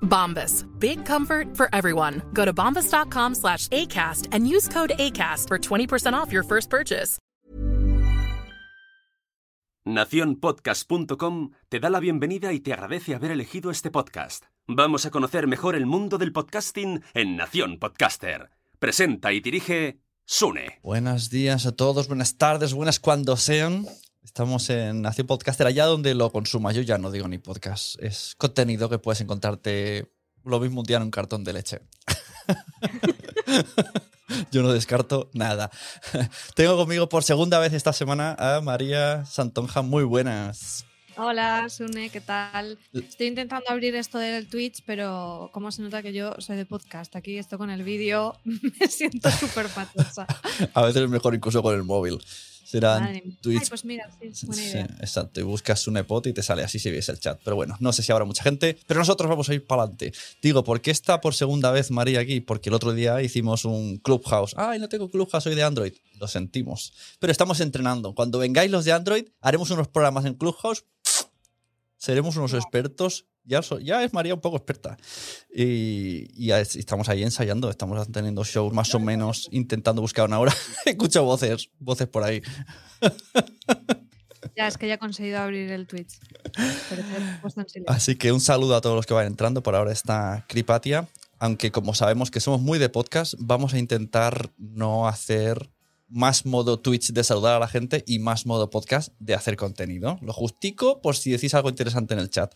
Bombas. Big comfort for everyone. Go to bombas.com slash ACAST and use code ACAST for 20% off your first purchase. Naciónpodcast.com te da la bienvenida y te agradece haber elegido este podcast. Vamos a conocer mejor el mundo del podcasting en Nación Podcaster. Presenta y dirige Sune. Buenos días a todos, buenas tardes, buenas cuando sean. Estamos en Nación Podcaster, allá donde lo consumas. Yo ya no digo ni podcast, es contenido que puedes encontrarte lo mismo un día en un cartón de leche. Yo no descarto nada. Tengo conmigo por segunda vez esta semana a María Santonja. Muy buenas. Hola, Sune, ¿qué tal? Estoy intentando abrir esto del Twitch, pero como se nota que yo soy de podcast, aquí esto con el vídeo me siento súper patosa. A veces es mejor incluso con el móvil. Será Madre mía. Twitch. Ay, pues mira, sí, es buena Sí, idea. exacto. Y buscas un epot y te sale así si ves el chat. Pero bueno, no sé si habrá mucha gente. Pero nosotros vamos a ir para adelante. Digo, ¿por qué está por segunda vez María aquí? Porque el otro día hicimos un Clubhouse. Ay, no tengo Clubhouse, soy de Android. Lo sentimos. Pero estamos entrenando. Cuando vengáis los de Android, haremos unos programas en Clubhouse. Seremos unos expertos. Ya, so- ya es María un poco experta. Y, y ya es- estamos ahí ensayando. Estamos teniendo shows más o menos, intentando buscar una hora. Escucho voces, voces por ahí. Ya, es que ya he conseguido abrir el Twitch. Así que un saludo a todos los que van entrando. Por ahora está Cripatia. Aunque como sabemos que somos muy de podcast, vamos a intentar no hacer más modo Twitch de saludar a la gente y más modo podcast de hacer contenido. Lo justico por si decís algo interesante en el chat.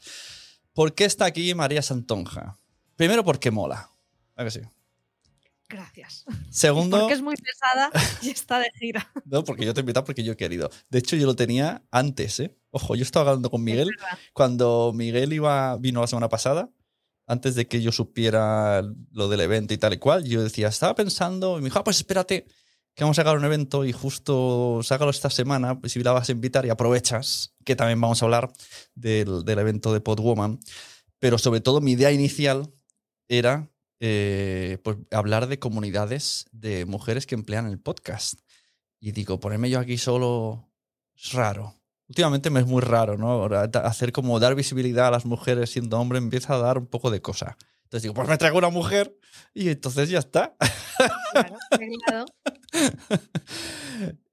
¿Por qué está aquí María Santonja? Primero porque mola. ¿A que sí? Gracias. Segundo, Porque es muy pesada y está de gira. no, porque yo te he invitado porque yo he querido. De hecho, yo lo tenía antes, ¿eh? Ojo, yo estaba hablando con Miguel cuando Miguel iba, vino la semana pasada, antes de que yo supiera lo del evento y tal y cual, yo decía, estaba pensando, y me dijo, ah, pues espérate, que vamos a sacar un evento y justo sácalo esta semana, pues si la vas a invitar y aprovechas, que también vamos a hablar del, del evento de Podwoman. Pero sobre todo mi idea inicial era eh, pues, hablar de comunidades de mujeres que emplean el podcast. Y digo, ponerme yo aquí solo es raro. Últimamente me es muy raro, ¿no? Hacer como dar visibilidad a las mujeres siendo hombre empieza a dar un poco de cosa. Entonces digo, pues me traigo una mujer y entonces ya está. Claro.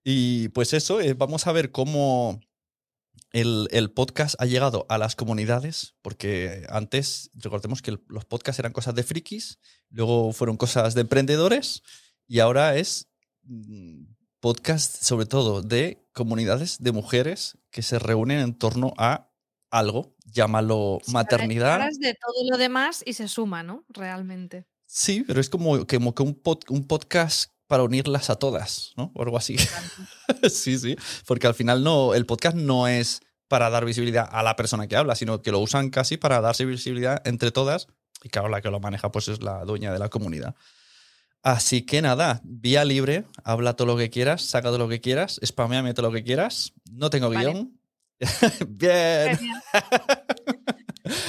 Y pues eso, eh, vamos a ver cómo el, el podcast ha llegado a las comunidades, porque antes, recordemos que el- los podcasts eran cosas de frikis, luego fueron cosas de emprendedores y ahora es mm, podcast sobre todo de comunidades de mujeres que se reúnen en torno a algo, llámalo maternidad. Ahora es de todo lo demás y se suma, ¿no? Realmente. Sí, pero es como, como que un, pod- un podcast para unirlas a todas, ¿no? O algo así. sí, sí. Porque al final no, el podcast no es para dar visibilidad a la persona que habla, sino que lo usan casi para darse visibilidad entre todas. Y claro, la que lo maneja pues es la dueña de la comunidad. Así que nada, vía libre, habla todo lo que quieras, saca todo lo que quieras, spameame todo lo que quieras. No tengo Vale. guion. Bien.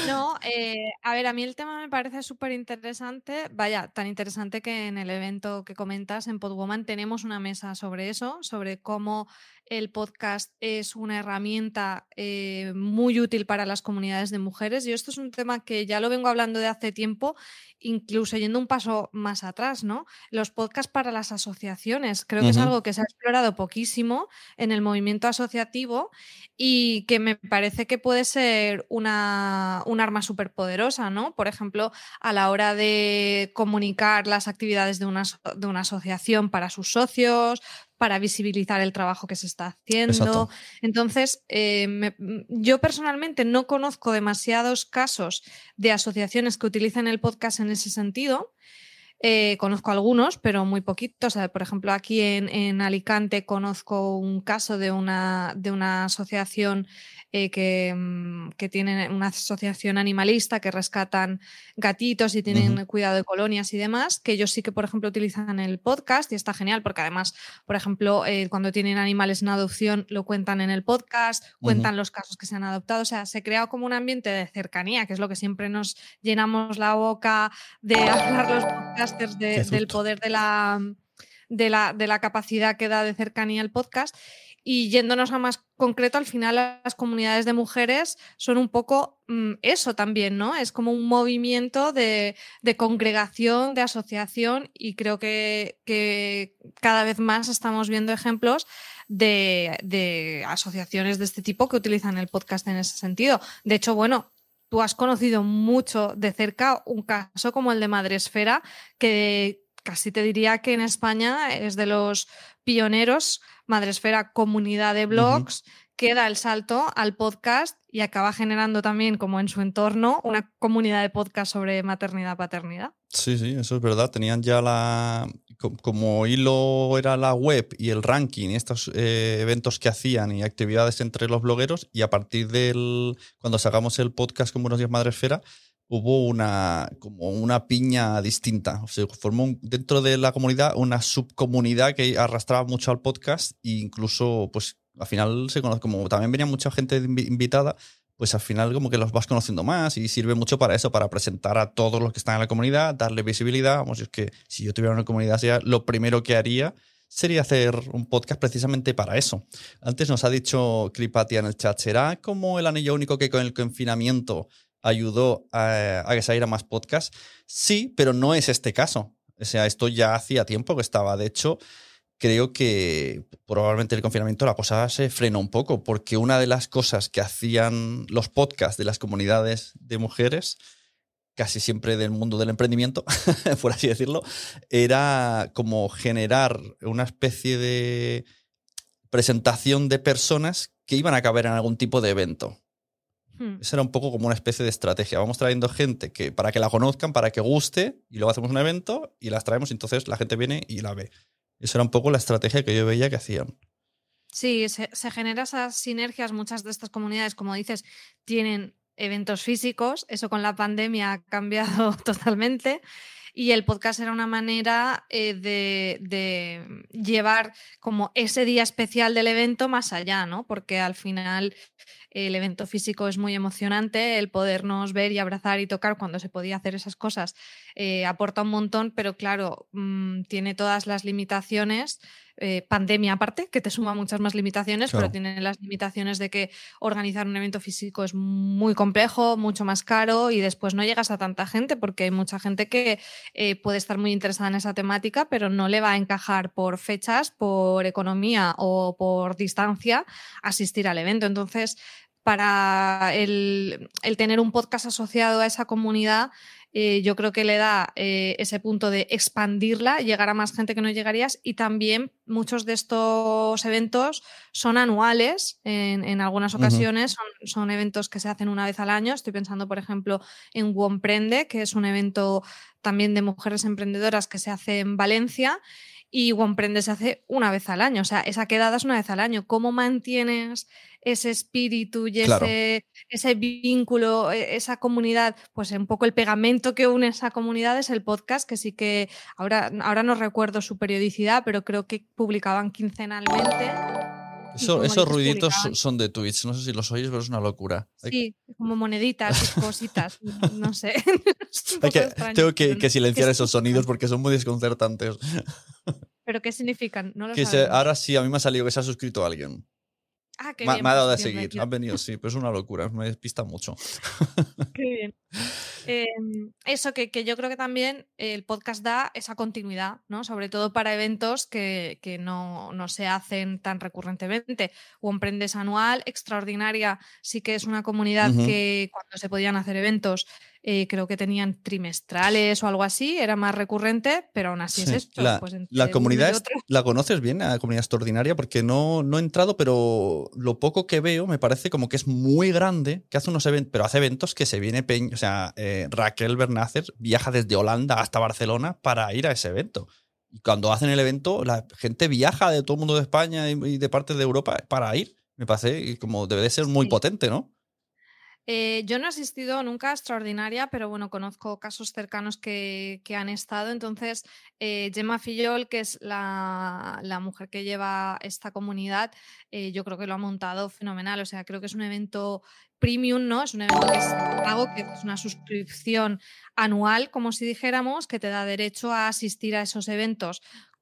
No, eh, a ver, a mí el tema me parece súper interesante. Vaya, tan interesante que en el evento que comentas en Podwoman tenemos una mesa sobre eso, sobre cómo el podcast es una herramienta eh, muy útil para las comunidades de mujeres. Y esto es un tema que ya lo vengo hablando de hace tiempo, incluso yendo un paso más atrás, ¿no? Los podcasts para las asociaciones. Creo que es algo que se ha explorado poquísimo en el movimiento asociativo y que me parece que puede ser una, un arma súper poderosa, ¿no? Por ejemplo, a la hora de comunicar las actividades de una, de una asociación para sus socios, para visibilizar el trabajo que se está haciendo. Exacto. Entonces, eh, me- m- yo personalmente no conozco demasiados casos de asociaciones que utilicen el podcast en ese sentido. Eh, conozco algunos, pero muy poquitos. O sea, por ejemplo, aquí en, en Alicante conozco un caso de una, de una asociación eh, que, mm, que tiene una asociación animalista que rescatan gatitos y tienen cuidado de colonias y demás, que ellos sí que, por ejemplo, utilizan el podcast y está genial porque además, por ejemplo, eh, cuando tienen animales en adopción lo cuentan en el podcast, cuentan los casos que se han adoptado, o sea, se crea como un ambiente de cercanía, que es lo que siempre nos llenamos la boca de hablar los podcasters de- del poder de la, de, la, de la capacidad que da de cercanía el podcast. Y yéndonos a más concreto, al final las comunidades de mujeres son un poco mm, eso también, ¿no? Es como un movimiento de, de congregación, de asociación y creo que, que cada vez más estamos viendo ejemplos de, de asociaciones de este tipo que utilizan el podcast en ese sentido. De hecho, bueno, tú has conocido mucho de cerca un caso como el de Madresfera, que casi te diría que en España es de los pioneros, Madresfera comunidad de blogs, que da el salto al podcast y acaba generando también, como en su entorno, una comunidad de podcast sobre maternidad-paternidad. Sí, sí, eso es verdad. Tenían ya la. co- Como hilo era la web y el ranking y estos eh, eventos que hacían y actividades entre los blogueros, y a partir del. Cuando sacamos el podcast como Buenos Días Madresfera, hubo una. como una piña distinta. O sea, formó dentro de la comunidad una subcomunidad que arrastraba mucho al podcast e incluso, pues, al final se conoce. Como también venía mucha gente invi- invitada, pues al final como que los vas conociendo más y sirve mucho para eso, para presentar a todos los que están en la comunidad, darle visibilidad. Vamos, es que si yo tuviera una comunidad, sería lo primero que haría sería hacer un podcast precisamente para eso. Antes nos ha dicho Clipatia en el chat, ¿será como el anillo único que con el confinamiento ayudó a, a que saliera más podcast? Sí, pero no es este caso. O sea, esto ya hacía tiempo que estaba. De hecho, creo que probablemente el confinamiento la cosa se frenó un poco, porque una de las cosas que hacían los podcasts de las comunidades de mujeres, casi siempre del mundo del emprendimiento, por así decirlo, era como generar una especie de presentación de personas que iban a caber en algún tipo de evento. Hmm. Esa era un poco como una especie de estrategia. Vamos trayendo gente que, para que la conozcan, para que guste, y luego hacemos un evento y las traemos, y entonces la gente viene y la ve. Esa era un poco la estrategia que yo veía que hacían. Sí, se, se genera esas sinergias. Muchas de estas comunidades, como dices, tienen eventos físicos. Eso con la pandemia ha cambiado totalmente. Y el podcast era una manera eh, de, de llevar como ese día especial del evento más allá, ¿no? Porque al final el evento físico es muy emocionante, el podernos ver y abrazar y tocar cuando se podía hacer esas cosas eh, aporta un montón, pero claro, mmm, tiene todas las limitaciones. Eh, pandemia aparte, que te suma muchas más limitaciones, Claro. pero tiene las limitaciones de que organizar un evento físico es muy complejo, mucho más caro y después no llegas a tanta gente porque hay mucha gente que eh, puede estar muy interesada en esa temática, pero no le va a encajar por fechas, por economía o por distancia asistir al evento. Entonces, para el, el tener un podcast asociado a esa comunidad, eh, yo creo que le da eh, ese punto de expandirla, llegar a más gente que no llegarías y también muchos de estos eventos son anuales en, en algunas ocasiones, son, son eventos que se hacen una vez al año. Estoy pensando, por ejemplo, en Womprende, que es un evento también de mujeres emprendedoras que se hace en Valencia y Womprende se hace una vez al año, o sea, esa quedada es una vez al año. ¿Cómo mantienes ese espíritu y Claro. ese, ese vínculo, e- esa comunidad? Pues un poco el pegamento que une esa comunidad es el podcast, que sí que ahora, ahora no recuerdo su periodicidad, pero creo que publicaban quincenalmente. Eso- esos ruiditos publicaban. son de Twitch. No sé si los oís, pero es una locura. Hay- Sí, como moneditas, cositas, no sé. Hay que- tengo que, silenciar ¿qué esos sonidos porque son muy desconcertantes. ¿Pero qué significan? No lo Que se- ahora sí, a mí me ha salido que se ha suscrito alguien. Ah, qué Me, bien, me ha dado a pues, seguir. bienvenido. Han venido, sí, pero es una locura. Me despista mucho. Qué bien. Em, eso que, que yo creo que también el podcast da esa continuidad, ¿no? Sobre todo para eventos que, que no, no se hacen tan recurrentemente. O Emprendes Anual, Extraordinaria, sí que es una comunidad que cuando se podían hacer eventos, eh, creo que tenían trimestrales o algo así, era más recurrente, pero aún así Sí. es esto. La, pues la comunidad, es-. ¿la conoces bien, la comunidad extraordinaria? Porque no, no he entrado, pero lo poco que veo me parece como que es muy grande, que hace unos eventos, pero hace eventos que se viene, Peñ- o sea, eh, Raquel Bernácer viaja desde Holanda hasta Barcelona para ir a ese evento. Y cuando hacen el evento, la gente viaja de todo el mundo de España y, y de partes de Europa para ir. Me parece como debe de ser muy Sí. potente, ¿no? Eh, yo no he asistido nunca a Extraordinaria, pero bueno, conozco casos cercanos que, han estado. Entonces, eh, Gemma Fillol, que es la, la mujer que lleva esta comunidad, eh, yo creo que lo ha montado fenomenal. O sea, creo que es un evento premium, ¿no? Es un evento que es pago, que es una suscripción anual, como si dijéramos, que te da derecho a asistir a esos eventos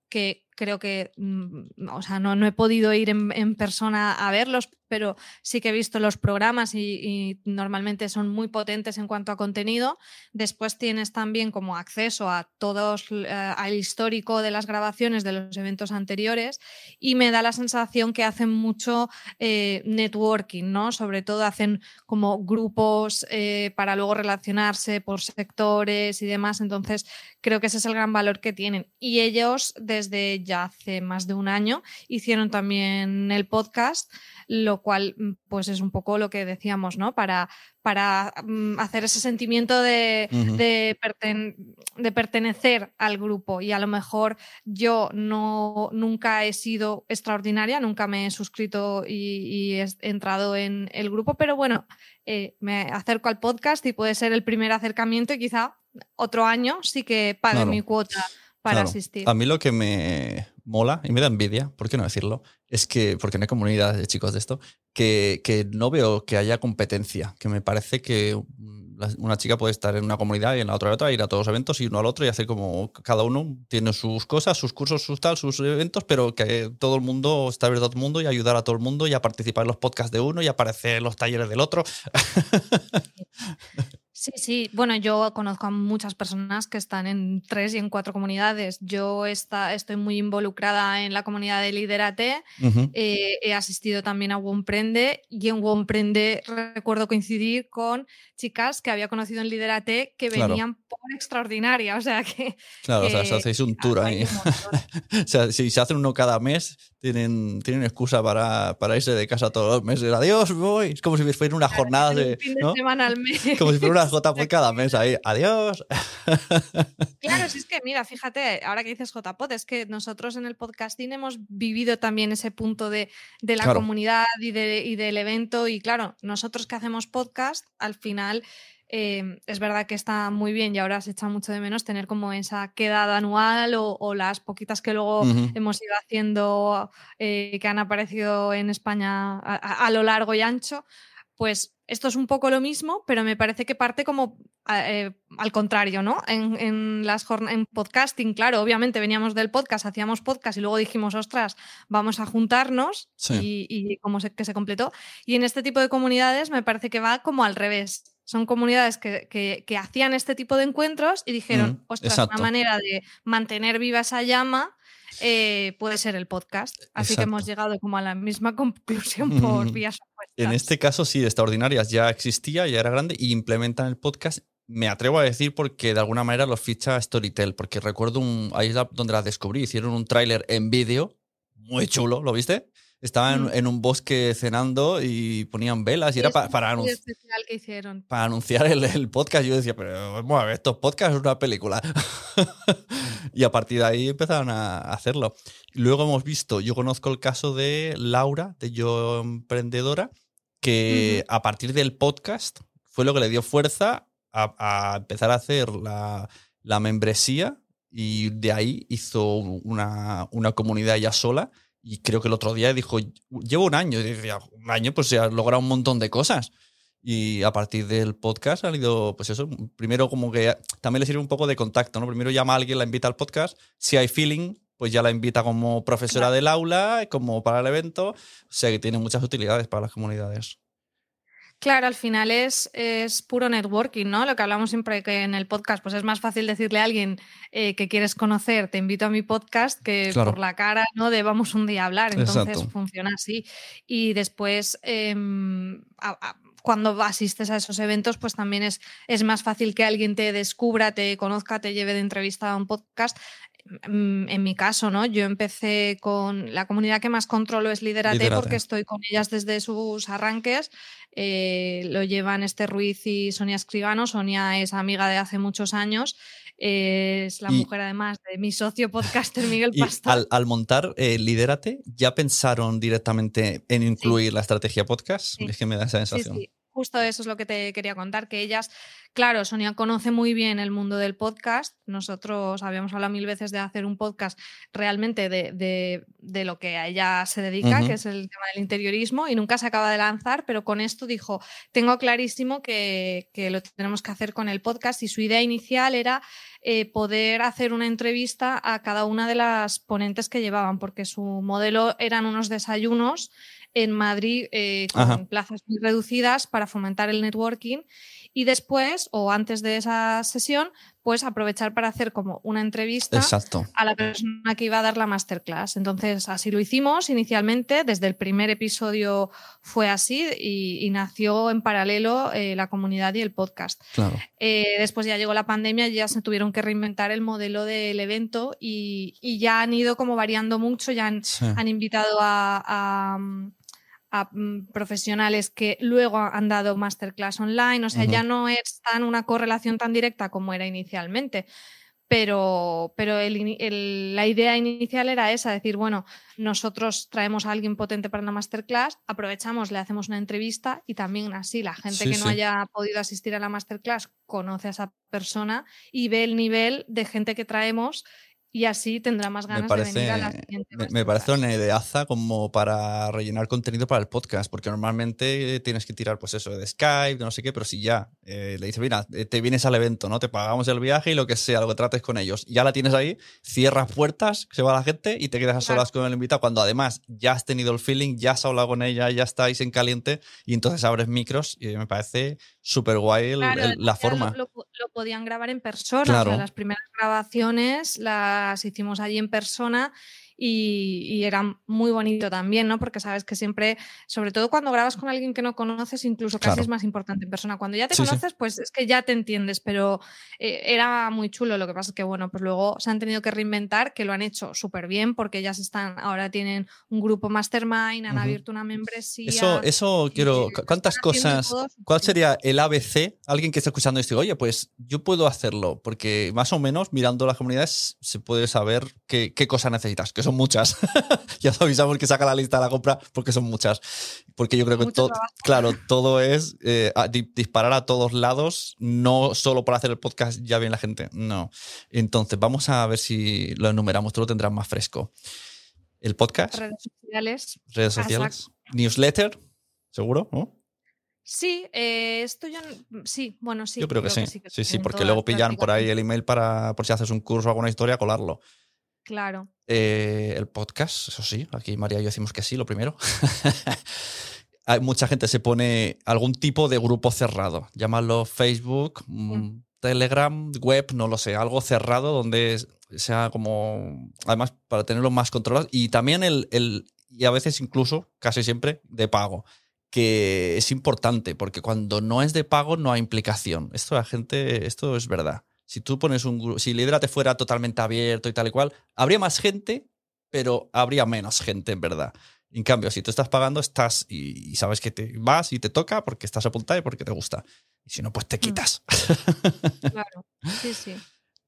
que creo que, mm, o sea, no, no he podido ir en, persona a verlos, pero sí que he visto los programas y, y normalmente son muy potentes en cuanto a contenido. Después tienes también como acceso a todos, eh, al histórico de las grabaciones de los eventos anteriores y me da la sensación que hacen mucho eh, networking, ¿no? Sobre todo hacen como grupos eh, para luego relacionarse por sectores y demás. Entonces, creo que ese es el gran valor que tienen. Y ellos, desde ya hace más de un año, hicieron también el podcast, lo cual, mm, pues es un poco lo que decíamos, ¿no? Para, para mm, hacer ese sentimiento de, de, perten- de pertenecer al grupo. Y a lo mejor yo no nunca he sido extraordinaria, nunca me he suscrito y, y he entrado en el grupo, pero bueno, eh, me acerco al podcast y puede ser el primer acercamiento y quizá otro año sí que pague Claro. mi cuota para Claro. asistir. A mí lo que me mola y me da envidia, ¿por qué no decirlo? Es que, porque no hay comunidad de chicos de esto, que, que no veo que haya competencia, que me parece que una chica puede estar en una comunidad y en la otra otra, ir a todos los eventos y uno al otro y hacer como cada uno tiene sus cosas, sus cursos, sus tal, sus eventos, pero que todo el mundo está abierto a todo el mundo y ayudar a todo el mundo y a participar en los podcasts de uno y aparecer en los talleres del otro. Sí, sí. Bueno, yo conozco a muchas personas que están en tres y en cuatro comunidades. Yo está, estoy muy involucrada en la comunidad de Liderate. Ujú. Eh, he asistido también a Womprende y en Womprende recuerdo coincidir con chicas que había conocido en Liderate que Claro. venían por extraordinaria. O sea que. Claro, o sea, que si hacéis un tour ahí. un. O sea, si se hacen uno cada mes, tienen, tienen excusa para, para irse de casa todos los meses. Adiós, voy. Es como si fuera una jornada Un de. fin de ¿no? semana al mes. Como si fuera una JPod cada mes ahí. Adiós. Claro, si es que mira, fíjate, ahora que dices JPod, es que nosotros en el podcasting hemos vivido también ese punto de, de la Claro. comunidad y, de- y del evento. Y claro, nosotros que hacemos podcast, al final eh, es verdad que está muy bien y ahora se echa mucho de menos tener como esa quedada anual o, o las poquitas que luego hemos ido haciendo eh, que han aparecido en España a, a- a lo largo y ancho. Pues esto es un poco lo mismo, pero me parece que parte como eh, al contrario, ¿no? En, en las jorn- en podcasting, claro, obviamente veníamos del podcast, hacíamos podcast y luego dijimos, ostras, vamos a juntarnos Sí. y, y como se, que se completó. Y en este tipo de comunidades me parece que va como al revés. Son comunidades que, que- que hacían este tipo de encuentros y dijeron, Mm, ostras, exacto. una manera de mantener viva esa llama eh, puede ser el podcast. Así que hemos llegado como a la misma conclusión por Mm. vías. En este caso, sí, de extraordinarias ya existía, ya era grande y implementan el podcast. Me atrevo a decir porque de alguna manera los ficha Storytel, porque recuerdo un, ahí es donde las descubrí, hicieron un tráiler en vídeo, muy chulo, ¿lo viste? Estaban Mm. en un bosque cenando y ponían velas y era para, estudio anun- que hicieron. para anunciar el, el podcast. Yo decía, pero vamos a ver, estos podcasts es una película. y a partir de ahí empezaron a hacerlo. Luego hemos visto, yo conozco el caso de Laura, de Yo Emprendedora, que a partir del podcast fue lo que le dio fuerza a, a empezar a hacer la, la membresía y de ahí hizo una, una comunidad ya sola Y creo que el otro día dijo, llevo un año. Y decía, un año, pues se ha logrado un montón de cosas. Y a partir del podcast ha ido, pues eso, primero como que también le sirve un poco de contacto, ¿no? Primero llama a alguien, la invita al podcast. Si hay feeling, pues ya la invita como profesora del aula, como para el evento. O sea que tiene muchas utilidades para las comunidades. Claro, al final es, es puro networking, ¿no? Lo que hablamos siempre que en el podcast, pues es más fácil decirle a alguien eh, que quieres conocer, te invito a mi podcast, que por la cara, ¿no? De vamos un día a hablar. Entonces funciona así. Y después, em, cuando asistes a esos eventos, pues también es, es más fácil que alguien te descubra, te conozca, te lleve de entrevista a un podcast. Mm, en mi caso, ¿no? Yo empecé con la comunidad que más controlo es Liderate, porque estoy con ellas desde sus arranques. Eh, lo llevan este Ruiz y Sonia Escribano. Sonia es amiga de hace muchos años. es la mujer, además, de mi socio podcaster Miguel Pastor. Al, montar eh, Lidérate, ¿ya pensaron directamente en incluir la estrategia podcast? Es que me da esa sensación. Justo eso es lo que te quería contar, que ellas, claro, Sonia conoce muy bien el mundo del podcast. Nosotros habíamos hablado mil veces de hacer un podcast realmente de, lo que a ella se dedica, que es el tema del interiorismo, y nunca se acaba de lanzar, pero con esto dijo, tengo clarísimo que, lo tenemos que hacer con el podcast y su idea inicial era eh, poder hacer una entrevista a cada una de las ponentes que llevaban, porque su modelo eran unos desayunos en Madrid eh, con plazas muy reducidas para fomentar el networking y después o antes de esa sesión, pues aprovechar para hacer como una entrevista a la persona que iba a dar la masterclass. Entonces, así lo hicimos inicialmente, desde el primer episodio fue así y, nació en paralelo eh, la comunidad y el podcast. Eh, después ya llegó la pandemia y ya se tuvieron que reinventar el modelo del evento y, ya han ido como variando mucho, ya han, invitado a Mm, profesionales que luego han dado masterclass online, o sea, ya no es tan una correlación tan directa como era inicialmente. Pero, pero la idea inicial era esa, decir, bueno, nosotros traemos a alguien potente para una masterclass, aprovechamos, le hacemos una entrevista y también así la gente que no haya podido asistir a la masterclass conoce a esa persona y ve el nivel de gente que traemos y así tendrá más ganas de venir a la siguiente. Me, parece una ideaza como para rellenar contenido para el podcast, porque normalmente tienes que tirar, pues eso, de Skype, de no sé qué, pero si ya eh, le dices, mira, eh, te vienes al evento, ¿no? Te pagamos el viaje y lo que sea, lo que trates con ellos. Ya la tienes ahí, cierras puertas, se va la gente y te quedas a solas con el invitado, cuando además ya has tenido el feeling, ya has hablado con ella, ya estáis en caliente y entonces abres micros y me parece súper guay la forma. Lo, podían grabar en persona, las primeras grabaciones las hicimos allí en persona y, era muy bonito también, ¿no? Porque sabes que siempre, sobre todo cuando grabas con alguien que no conoces, incluso casi es más importante en persona. Cuando ya te conoces, pues es que ya te entiendes, pero eh, era muy chulo. Lo que pasa es que, bueno, pues luego se han tenido que reinventar, que lo han hecho súper bien porque ellas están, ahora tienen un grupo mastermind, han abierto una membresía. Eso, eso quiero, ¿cuántas cosas? ¿Cuál sería el ABC? Alguien que esté escuchando esto, oye, pues yo puedo hacerlo, porque más o menos mirando las comunidades se puede saber qué, qué cosas necesitas, que son muchas. ya avisamos que saca la lista de la compra porque son muchas. Porque yo creo que todo, claro, todo es eh, disparar a todos lados, no solo para hacer el podcast ya bien la gente, no. Entonces, vamos a ver si lo enumeramos, tú lo tendrás más fresco. El podcast. Redes sociales. Redes sociales. Newsletter, seguro, Sí, eh, esto yo sí, bueno, sí. Yo creo que sí. sí, sí, porque luego pillan por ahí el email para, por si haces un curso o alguna historia, colarlo. Claro. Eh, el podcast, eso sí, aquí María y yo decimos que sí, lo primero. Hay mucha gente se pone algún tipo de grupo cerrado, llámalo Facebook, mm, Telegram, web, no lo sé, algo cerrado donde sea como, además, para tenerlo más controlado y también el, el, y a veces incluso, casi siempre, de pago que es importante porque cuando no es de pago no hay implicación. Esto la gente, esto es verdad. Si tú pones un grupo, si te fuera totalmente abierto y tal y cual, habría más gente, pero habría menos gente en verdad. En cambio, si tú estás pagando, estás y, sabes que te vas y te toca porque estás apuntado y porque te gusta. Y si no, pues te mm. quitas. Claro, sí, sí.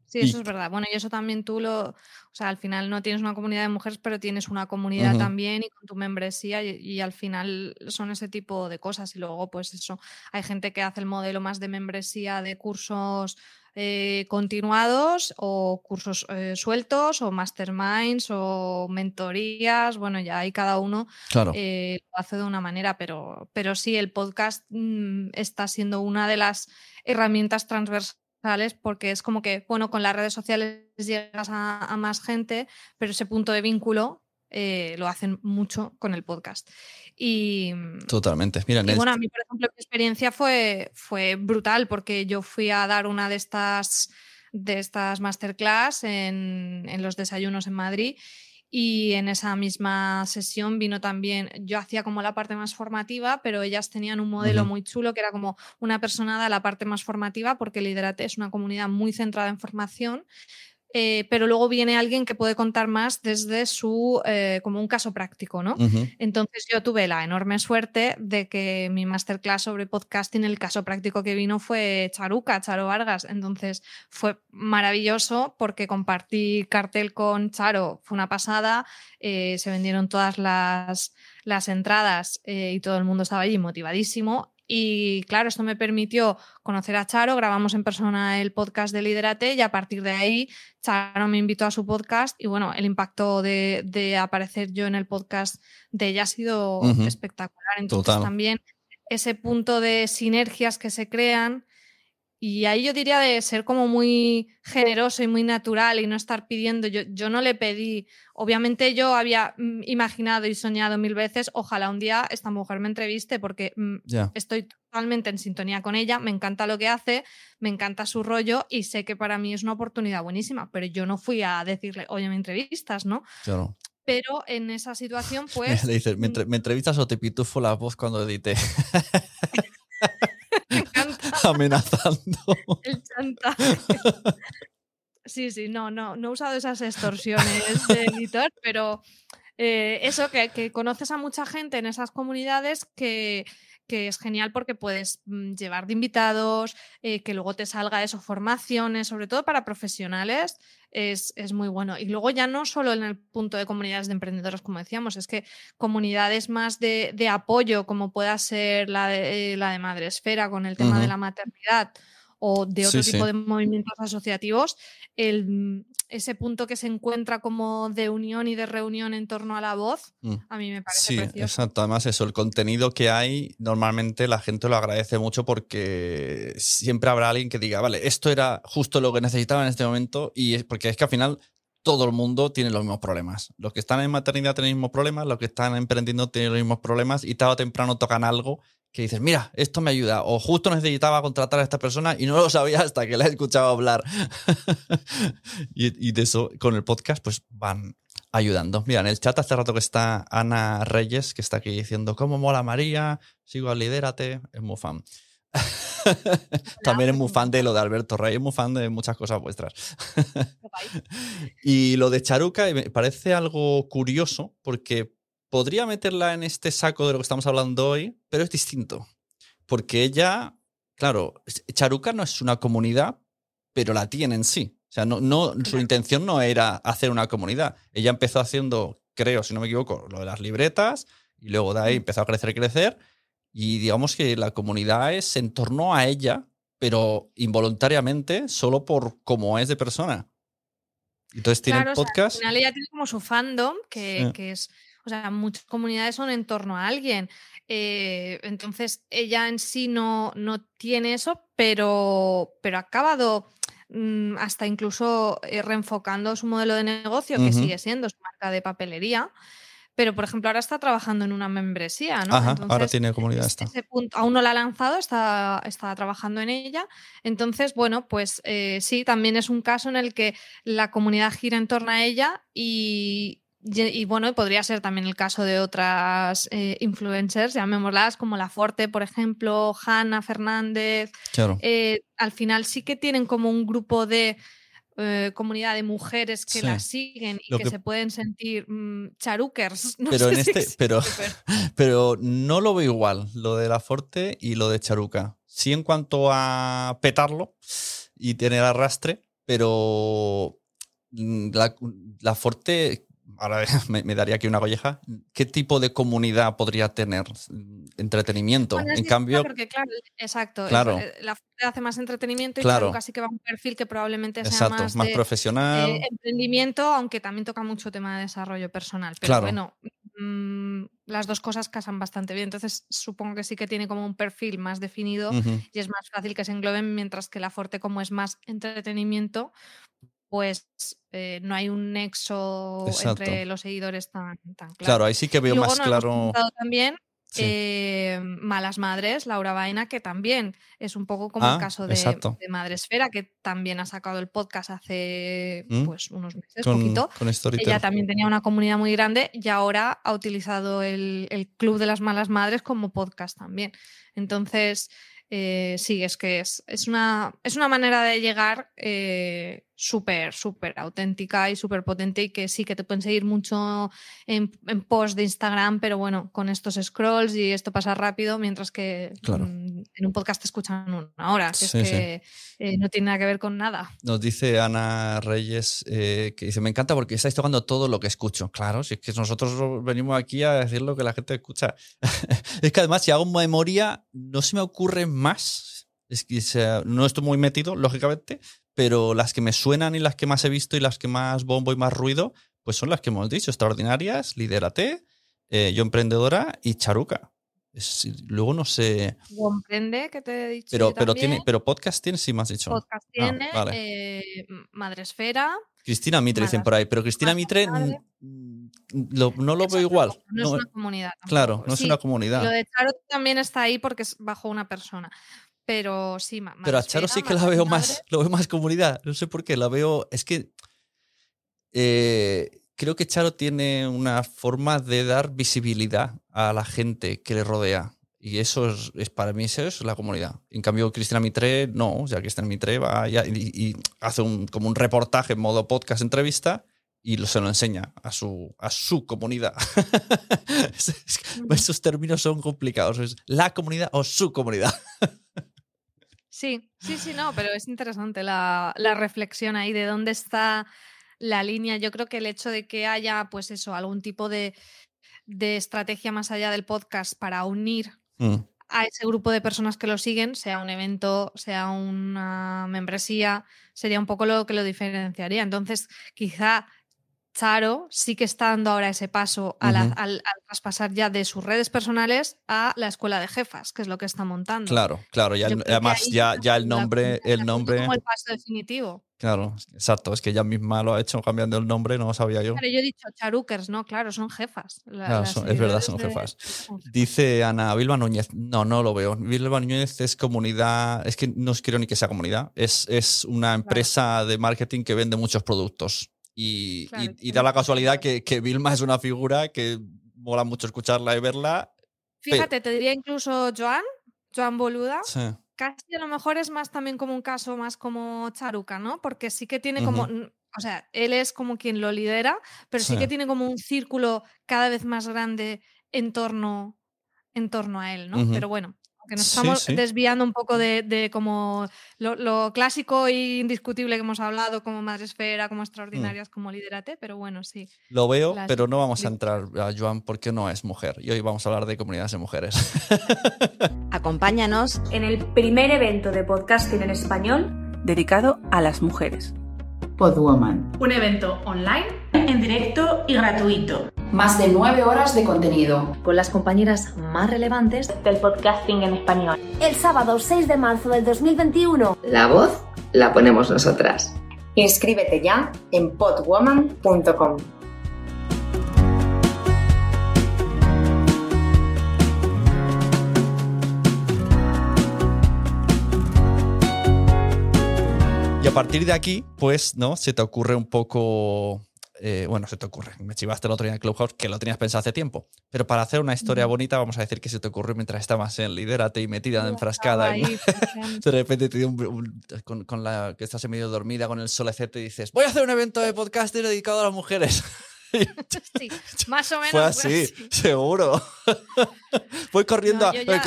Sí, eso es verdad. Bueno, y eso también tú lo, o sea, al final no tienes una comunidad de mujeres, pero tienes una comunidad también y con tu membresía y, y, al final son ese tipo de cosas. Y luego, pues eso, hay gente que hace el modelo más de membresía de cursos eh, continuados o cursos eh, sueltos o masterminds o mentorías. Bueno, ya ahí cada uno Claro. eh, lo hace de una manera, pero, pero sí, el podcast mm, está siendo una de las herramientas transversales porque es como que, bueno, con las redes sociales llegas a, a más gente, pero ese punto de vínculo eh, lo hacen mucho con el podcast. Y, Totalmente. Mira, y bueno, a mí, por ejemplo, mi experiencia fue, fue brutal porque yo fui a dar una de estas, de estas masterclass en, en los desayunos en Madrid y en esa misma sesión vino también, yo hacía como la parte más formativa, pero ellas tenían un modelo Ujú. muy chulo que era como una persona da la parte más formativa porque Liderate es una comunidad muy centrada en formación. Eh, pero luego viene alguien que puede contar más desde su, eh, como un caso práctico, ¿no? Entonces yo tuve la enorme suerte de que mi masterclass sobre podcasting, el caso práctico que vino fue Charuca, Charo Vargas. Entonces fue maravilloso porque compartí cartel con Charo, fue una pasada, eh, se vendieron todas las, las entradas y todo el mundo estaba allí motivadísimo. Y claro, esto me permitió conocer a Charo, grabamos en persona el podcast de Liderate y a partir de ahí Charo me invitó a su podcast y bueno, el impacto de, de aparecer yo en el podcast de ella ha sido espectacular. Entonces Total. también ese punto de sinergias que se crean y ahí yo diría de ser como muy generoso y muy natural y no estar pidiendo. Yo, yo no le pedí, obviamente yo había mm, imaginado y soñado mil veces, ojalá un día esta mujer me entreviste porque mm, estoy totalmente en sintonía con ella, me encanta lo que hace, me encanta su rollo y sé que para mí es una oportunidad buenísima, pero yo no fui a decirle, oye, me entrevistas, ¿no? Claro. Pero en esa situación, pues... Le dices, ¿me, entre- me entrevistas o te pitufo la voz cuando edité? Amenazando. El chantaje. Sí, sí, no, no, no he usado esas extorsiones de editor, pero eh, eso, que, que conoces a mucha gente en esas comunidades que, que es genial porque puedes mm, llevar de invitados, eh, que luego te salga eso, formaciones, sobre todo para profesionales, es, es muy bueno. Y luego ya no solo en el punto de comunidades de emprendedores, como decíamos, es que comunidades más de, de apoyo, como pueda ser la de, eh, la de Madresfera con el tema de la maternidad o de Sí, otro tipo sí. de movimientos asociativos, el, ese punto que se encuentra como de unión y de reunión en torno a la voz, Mm. a mí me parece Sí, precioso. exacto. Además, eso, el contenido que hay, normalmente la gente lo agradece mucho porque siempre habrá alguien que diga, vale, esto era justo lo que necesitaba en este momento, y es porque es que al final todo el mundo tiene los mismos problemas. Los que están en maternidad tienen los mismos problemas, los que están emprendiendo tienen los mismos problemas, y tarde o temprano tocan algo que dices, mira, esto me ayuda, o justo necesitaba contratar a esta persona y no lo sabía hasta que la he escuchado hablar. y, y de eso, con el podcast, pues van ayudando. Mira, en el chat hace rato que está Ana Reyes, que está aquí diciendo, ¿cómo mola María? Sigo a Lidérate, es muy fan. También es muy fan de lo de Alberto Rey, es muy fan de muchas cosas vuestras. y lo de Charuca me parece algo curioso porque podría meterla en este saco de lo que estamos hablando hoy, pero es distinto. Porque ella, claro, Charuca no es una comunidad, pero la tiene en sí. O sea, no, no, su intención no era hacer una comunidad. Ella empezó haciendo, creo, si no me equivoco, lo de las libretas, y luego de ahí empezó a crecer, crecer. Y digamos que la comunidad es en torno a ella, pero involuntariamente, solo por cómo es de persona. Entonces tiene Claro, el o sea, podcast. al final ella tiene como su fandom, que, Sí. que es, o sea, muchas comunidades son en torno a alguien. eh, entonces, ella en sí no, no tiene eso, pero, pero ha acabado mm, hasta incluso eh, reenfocando su modelo de negocio, que sigue siendo su marca de papelería. Pero, por ejemplo, ahora está trabajando en una membresía, ¿no? Ajá, ahora tiene comunidad esta. aún no la ha lanzado, está, está trabajando en ella. Entonces, bueno, pues eh, sí, también es un caso en el que la comunidad gira en torno a ella y, y, y, bueno, podría ser también el caso de otras eh, influencers, llamémoslas, como La Forte, por ejemplo, Hanna Fernández. Claro. Eh, al final sí que tienen como un grupo de eh, comunidad de mujeres que Sí. las siguen y que, que- se pueden sentir mm, charukers. No pero sé en este, pero- pero no lo veo igual, lo de la Forte y lo de Charuca. Sí en cuanto a petarlo y tener arrastre, pero mm, la, la Forte, ahora me, me daría aquí una colleja, ¿qué tipo de comunidad podría tener? Entretenimiento. Bueno, es en cambio, porque, claro, exacto. Claro. la hace más entretenimiento y Claro. Sí que va a un perfil que probablemente sea exacto, más, más, de, profesional. eh, emprendimiento, aunque también toca mucho tema de desarrollo personal. Pero Claro. bueno, mm, las dos cosas casan bastante bien. Entonces, supongo que sí que tiene como un perfil más definido y es más fácil que se engloben, mientras que la Forte, como es más entretenimiento, pues eh, no hay un nexo Exacto. entre los seguidores tan, tan claro. Claro, ahí sí que Y veo luego más claro. también Sí. eh, Malas Madres, Laura Baena, que también es un poco como Ah, el caso de, de Madresfera, que también ha sacado el podcast hace ¿Mm? pues unos meses, con, poquito. con. Ella también tenía una comunidad muy grande y ahora ha utilizado el, el Club de las Malas Madres como podcast también. Entonces, eh, sí, es que es, es, una, es una manera de llegar eh, súper, súper auténtica y súper potente y que sí que te pueden seguir mucho en, en post de Instagram, pero bueno, con estos scrolls y esto pasa rápido, mientras que Claro. mm, en un podcast te escuchan una hora, que Sí, es sí. que eh, no tiene nada que ver con nada. Nos dice Ana Reyes eh, que dice, me encanta porque estáis tocando todo lo que escucho. Claro, si es que nosotros venimos aquí a decir lo que la gente escucha. es que además, si hago memoria, no se me ocurre más. Es que sea, no estoy muy metido, lógicamente, pero las que me suenan y las que más he visto y las que más bombo y más ruido, pues son las que hemos dicho, extraordinarias, Lidérate, eh, Yo Emprendedora y Charuca. Es- luego no sé, Comprende que te he dicho. pero, yo tiene, podcast tiene, sí me has dicho. Podcast Ah, tiene, vale. eh, Madresfera. Cristina Mitre dicen por ahí, pero Cristina Mitre mm, lo- no lo veo igual. No, es una comunidad. claro, no es una Lo comunidad. de Charo también está ahí porque es bajo una persona. Pero sí, ma- Pero a Charo Madresfera, sí que la veo Madre, más, lo veo más comunidad. No sé por qué, la veo. Es que eh, creo que Charo tiene una forma de dar visibilidad a la gente que le rodea. Y eso es, es- para mí eso es la comunidad. En cambio, Cristina Mitre, no. Sea, Cristina Mitre va ya y, y hace un, como un reportaje en modo podcast entrevista y lo- se lo enseña a su, a su comunidad. Esos términos son complicados. Es la comunidad o su comunidad. Sí, sí, sí, no, pero es interesante la, la reflexión ahí de dónde está la línea. Yo creo que el hecho de que haya, pues eso, algún tipo de, de estrategia más allá del podcast para unir Mm, a ese grupo de personas que lo siguen, sea un evento, sea una membresía, sería un poco lo que lo diferenciaría. Entonces, quizá Charo sí que está dando ahora ese paso al, al traspasar ya de sus redes personales a la escuela de jefas, que es lo que está montando. Claro, claro. Ya, el- además, ya, ya el nombre, el nombre. como el paso definitivo. Claro, exacto. Es que ella misma lo ha hecho cambiando el nombre, no lo sabía yo. Claro, yo he dicho charukers, ¿no? Claro, son jefas. La- Claro, las son- es verdad, jefas. son jefas. Dice Ana Vilma Núñez, no, no lo veo. Vilma Núñez es comunidad, es que no quiero ni que sea comunidad, es, es una empresa de marketing que vende muchos productos. Y, Claro, y- y da la casualidad que, que Vilma es una figura que mola mucho escucharla y verla. Fíjate, te diría incluso Joan, Joan Boluda. Sí. Casi a lo mejor es más también como un caso más como Charuca, ¿no? Porque sí que tiene como, Ujú. n- o sea, él es como quien lo lidera, pero sí, Sí. que tiene como un círculo cada vez más grande en torno, en torno a él, ¿no? Ujú. Pero bueno, aunque nos Sí, estamos sí. desviando un poco de, de como lo, lo clásico e indiscutible que hemos hablado, como Madresfera, como extraordinarias, como Liderate, pero bueno, sí. Lo veo, Las- pero no vamos a entrar a Joan porque no es mujer. Y hoy vamos a hablar de comunidades de mujeres. Acompáñanos en el primer evento de podcasting en español dedicado a las mujeres. Podwoman. Un evento online, en directo y gratuito. Más de nueve horas de contenido. Con las compañeras más relevantes Del podcasting en español. El sábado 6 de marzo del 2021. La voz la ponemos nosotras. Inscríbete ya en podwoman.com. Y a partir de aquí, pues, ¿no? Se te ocurre un poco. eh, bueno, se te ocurre. Me chivaste el otro día en Clubhouse que lo tenías pensado hace tiempo. Pero para hacer una historia bonita, vamos a decir que se te ocurre mientras estabas en Lidérate y metida Yo enfrascada. en- ahí pensando. de repente te dio un, un- con, con la que estás en medio dormida con el solecete y dices: Voy a hacer un evento de podcast dedicado a las mujeres. Sí, más o menos. Fue así, seguro. Voy corriendo No, a. ya-.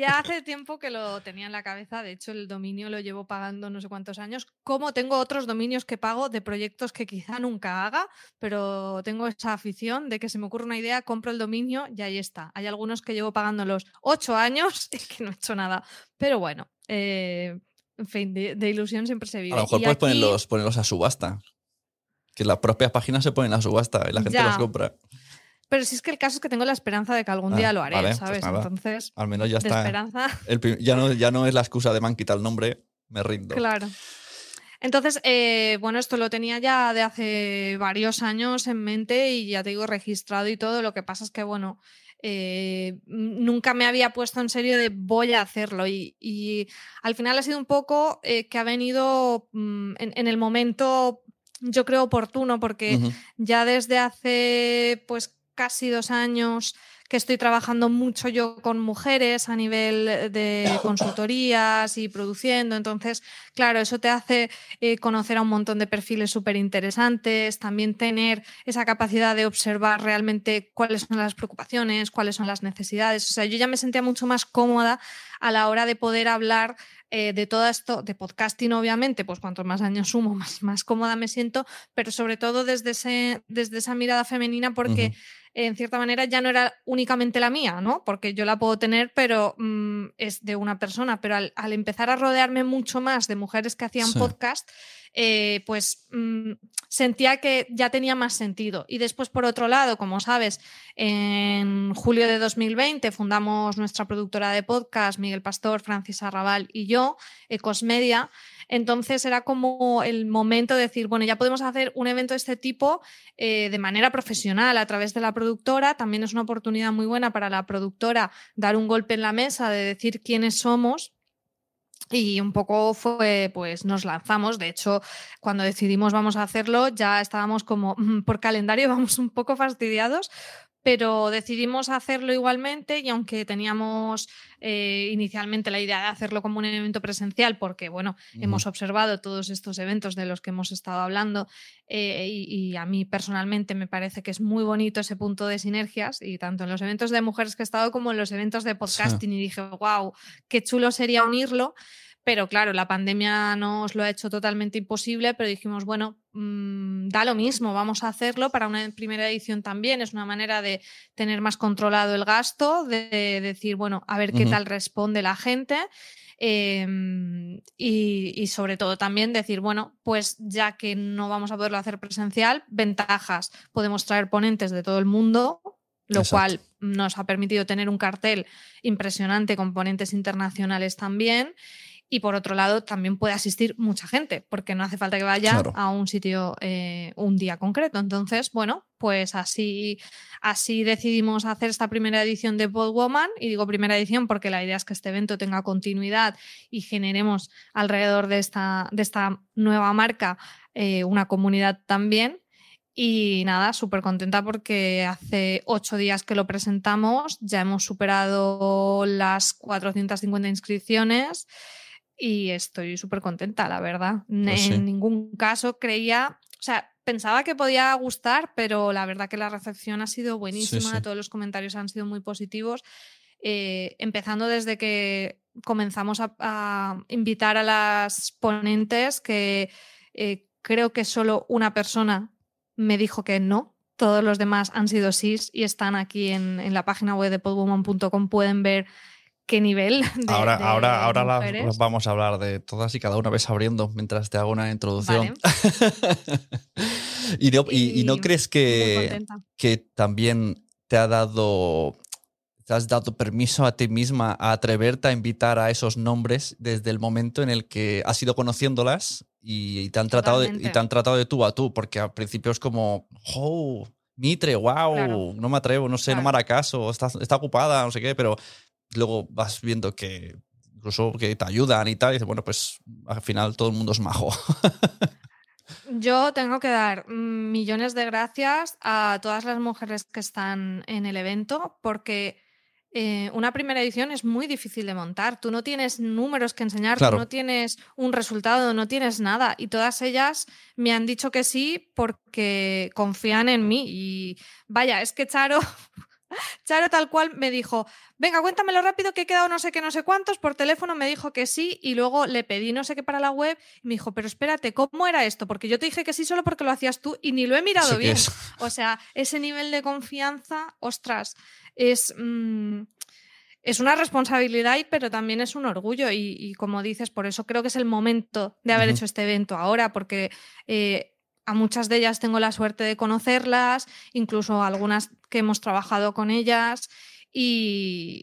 Ya hace tiempo que lo tenía en la cabeza. De hecho, el dominio lo llevo pagando no sé cuántos años. Como tengo otros dominios que pago de proyectos que quizá nunca haga, pero tengo esa afición de que se me ocurre una idea, compro el dominio y ahí está. Hay algunos que llevo pagando los ocho años y que no he hecho nada. Pero bueno, eh, en fin, de, ilusión siempre se vive. A lo mejor puedes ponerlos, ponerlos a subasta. Que las propias páginas se ponen a subasta y la gente los compra. Pero si es que el caso es que tengo la esperanza de que algún día ah, lo haré, pues ¿sabes? Entonces, al menos ya está. ya, no, ya no es la excusa de me han quitado el nombre, me rindo. Claro. Entonces, eh, bueno, esto lo tenía ya de hace varios años en mente y ya te digo registrado y todo. Lo que pasa es que, bueno, eh, nunca me había puesto en serio de voy a hacerlo y, al final ha sido un poco eh, que ha venido mm, en, el momento, yo creo, oportuno, porque ya desde hace pues casi dos años que estoy trabajando mucho yo con mujeres a nivel de consultorías y produciendo. Entonces, claro, eso te hace eh, conocer a un montón de perfiles súper interesantes, también tener esa capacidad de observar realmente cuáles son las preocupaciones, cuáles son las necesidades. O sea, yo ya me sentía mucho más cómoda a la hora de poder hablar eh, de todo esto, de podcasting, obviamente, pues cuantos más años sumo, más, más cómoda me siento, pero sobre todo desde, ese, desde esa mirada femenina, porque en cierta manera ya no era únicamente la mía, ¿no? Porque yo la puedo tener, pero mm, es de una persona. Pero al, empezar a rodearme mucho más de mujeres que hacían podcast, eh, pues mm, sentía que ya tenía más sentido. Y después, por otro lado, como sabes, en julio de 2020 fundamos nuestra productora de podcast, Miguel Pastor, Francis Arrabal y yo, Ecosmedia. Entonces era como el momento de decir, bueno, ya podemos hacer un evento de este tipo eh, de manera profesional a través de la productora. También es una oportunidad muy buena para la productora dar un golpe en la mesa de decir quiénes somos. Y un poco fue, pues nos lanzamos. De hecho, cuando decidimos vamos a hacerlo, ya estábamos como mm, por calendario, vamos un poco fastidiados, pero decidimos hacerlo igualmente y aunque teníamos eh, inicialmente la idea de hacerlo como un evento presencial, porque bueno, hemos observado todos estos eventos de los que hemos estado hablando eh, y, a mí personalmente me parece que es muy bonito ese punto de sinergias y tanto en los eventos de mujeres que he estado como en los eventos de podcasting y dije, wow, qué chulo sería unirlo. Pero claro, la pandemia nos lo ha hecho totalmente imposible, pero dijimos, bueno, mm, da lo mismo, vamos a hacerlo para una primera edición también. Es una manera de tener más controlado el gasto, de, decir, bueno, a ver qué tal responde la gente. Em, y, sobre todo también decir, bueno, pues ya que no vamos a poderlo hacer presencial, ventajas. Podemos traer ponentes de todo el mundo, lo cual nos ha permitido tener un cartel impresionante con ponentes internacionales también. Y por otro lado, también puede asistir mucha gente, porque no hace falta que vaya a un sitio eh, un día concreto. Entonces, bueno, pues así, así decidimos hacer esta primera edición de Podwoman. Y digo primera edición porque la idea es que este evento tenga continuidad y generemos alrededor de esta, de esta nueva marca eh, una comunidad también. Y nada, súper contenta porque hace ocho días que lo presentamos, ya hemos superado las 450 inscripciones y estoy súper contenta, la verdad. Pues en ningún caso creía, o sea, pensaba que podía gustar, pero la verdad que la recepción ha sido buenísima, todos los comentarios han sido muy positivos, eh, empezando desde que comenzamos a, invitar a las ponentes, que eh, creo que solo una persona me dijo que no. Todos los demás han sido sí y están aquí en, en la página web de podwoman.com. Pueden ver qué nivel. ahora ahora, ahora vamos a hablar de todas y cada una vez abriendo mientras te hago una introducción. y, no, y, no, crees que, que también te ha dado te has dado permiso a ti misma a atreverte a invitar a esos nombres desde el momento en el que has ido conociéndolas y, te, han tratado de, y te han tratado de tú a tú, porque al principio es como, oh, Mitre, wow, no me atrevo, no sé, no me hará caso, está, está ocupada, no sé qué, pero luego vas viendo que incluso que te ayudan y tal, y dices, bueno, pues al final todo el mundo es majo. Yo tengo que dar millones de gracias a todas las mujeres que están en el evento porque eh, una primera edición es muy difícil de montar. Tú no tienes números que enseñar, tú no tienes un resultado, no tienes nada. Y todas ellas me han dicho que sí porque confían en mí. Y vaya, es que Charo Charo tal cual me dijo, venga, cuéntamelo rápido que he quedado no sé qué, no sé cuántos, por teléfono me dijo que sí y luego le pedí no sé qué para la web y me dijo, pero espérate, ¿cómo era esto? Porque yo te dije que sí solo porque lo hacías tú y ni lo he mirado ¿Eso qué bien. O sea, ese nivel de confianza, ostras, es... mm, es una responsabilidad, y- pero también es un orgullo. Y, y como dices, por eso creo que es el momento de haber hecho este evento ahora, porque eh, a muchas de ellas tengo la suerte de conocerlas, incluso algunas que hemos trabajado con ellas. Y,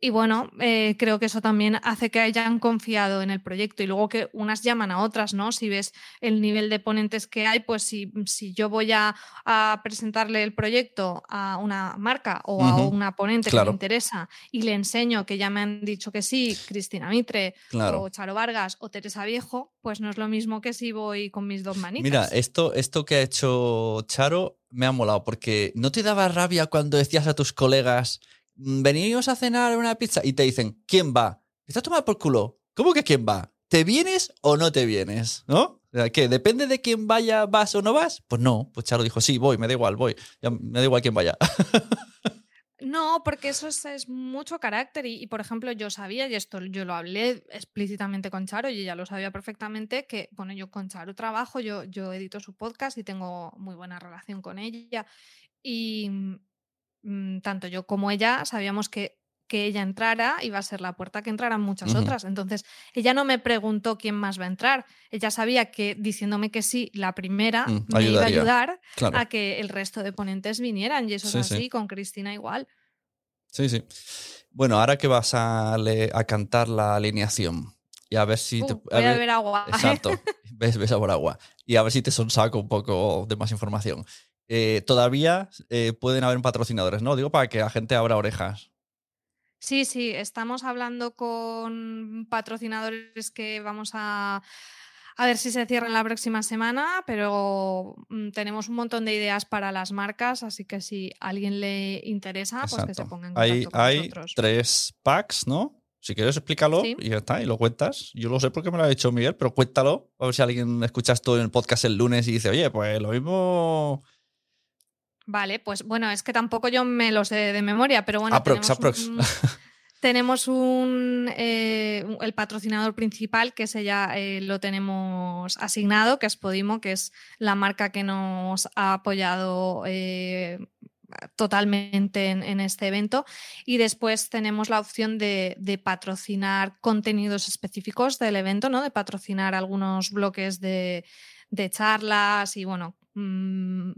y bueno, eh, creo que eso también hace que hayan confiado en el proyecto y luego que unas llaman a otras, ¿no? Si ves el nivel de ponentes que hay, pues si, si yo voy a, a presentarle el proyecto a una marca o a una ponente que le interesa y le enseño que ya me han dicho que sí, Cristina Mitre Claro. o Charo Vargas o Teresa Viejo, pues no es lo mismo que si voy con mis dos manitas. Mira, esto, esto que ha hecho Charo me ha molado, porque ¿no te daba rabia cuando decías a tus colegas, "Mm, venimos a cenar una pizza y te dicen, ¿quién va? ¿Está tomado por culo? ¿Cómo que quién va? ¿Te vienes o no te vienes? ¿No? ¿qué? ¿Depende de quién vaya, vas o no vas? Pues no, pues Charo dijo, sí, voy, me da igual, voy. Me da igual quién vaya. No, porque eso es, mucho carácter y, y, por ejemplo, yo sabía, y esto yo lo hablé explícitamente con Charo y ella lo sabía perfectamente, que, bueno, yo con Charo trabajo, yo, yo edito su podcast y tengo muy buena relación con ella y mm, tanto yo como ella sabíamos que que ella entrara iba a ser la puerta que entraran muchas otras. Entonces, ella no me preguntó quién más va a entrar. Ella sabía que diciéndome que sí, la primera Mm, me iba a ayudar Claro. a que el resto de ponentes vinieran. Y eso Sí, es sí. así, con Cristina igual. Sí, sí. Bueno, ahora que vas a, a cantar la alineación y a ver si te... Uh, voy a beber agua. Exacto. ves, ves a por agua. Y a ver si te sonsaco un poco de más información. Eh, todavía eh, pueden haber patrocinadores, ¿no? Digo para que la gente abra orejas. Sí, sí, estamos hablando con patrocinadores que vamos a, a ver si se cierran la próxima semana, pero mm, tenemos un montón de ideas para las marcas, así que si a alguien le interesa, pues que se Exacto. ponga en Hay, contacto con hay nosotros. tres packs, ¿no? Si quieres, explícalo Sí. y ya está, y lo cuentas. Yo lo sé porque me lo ha dicho Miguel, pero cuéntalo. A ver si alguien escucha esto en el podcast el lunes y dice, oye, pues lo mismo. Vale, pues bueno, es que tampoco yo me lo sé de memoria, pero bueno, aprox, tenemos aprox. un- Tenemos un, eh, el patrocinador principal, que ese ya eh, lo tenemos asignado, que es Podimo, que es la marca que nos ha apoyado eh, totalmente en, en este evento. Y después tenemos la opción de, de patrocinar contenidos específicos del evento, ¿no? De patrocinar algunos bloques de, de charlas y bueno. mm,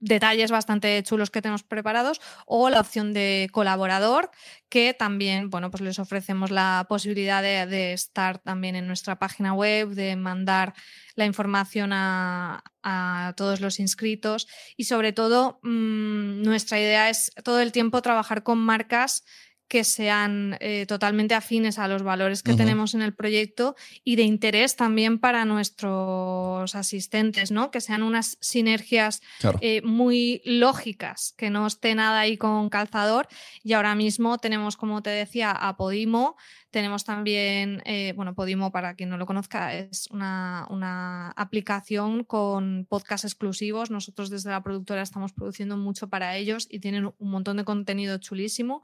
detalles bastante chulos que tenemos preparados o la opción de colaborador que también bueno pues les ofrecemos la posibilidad de, estar también en nuestra página web de mandar la información a, a todos los inscritos. Y sobre todo mm, nuestra idea es todo el tiempo trabajar con marcas que sean eh, totalmente afines a los valores que tenemos en el proyecto y de interés también para nuestros asistentes, ¿no? Que sean unas sinergias Claro. eh, muy lógicas, que no esté nada ahí con calzador. Y ahora mismo tenemos, como te decía, a Podimo, tenemos también, eh, bueno, Podimo, para quien no lo conozca, es una, una aplicación con podcast exclusivos. Nosotros desde la productora estamos produciendo mucho para ellos y tienen un montón de contenido chulísimo.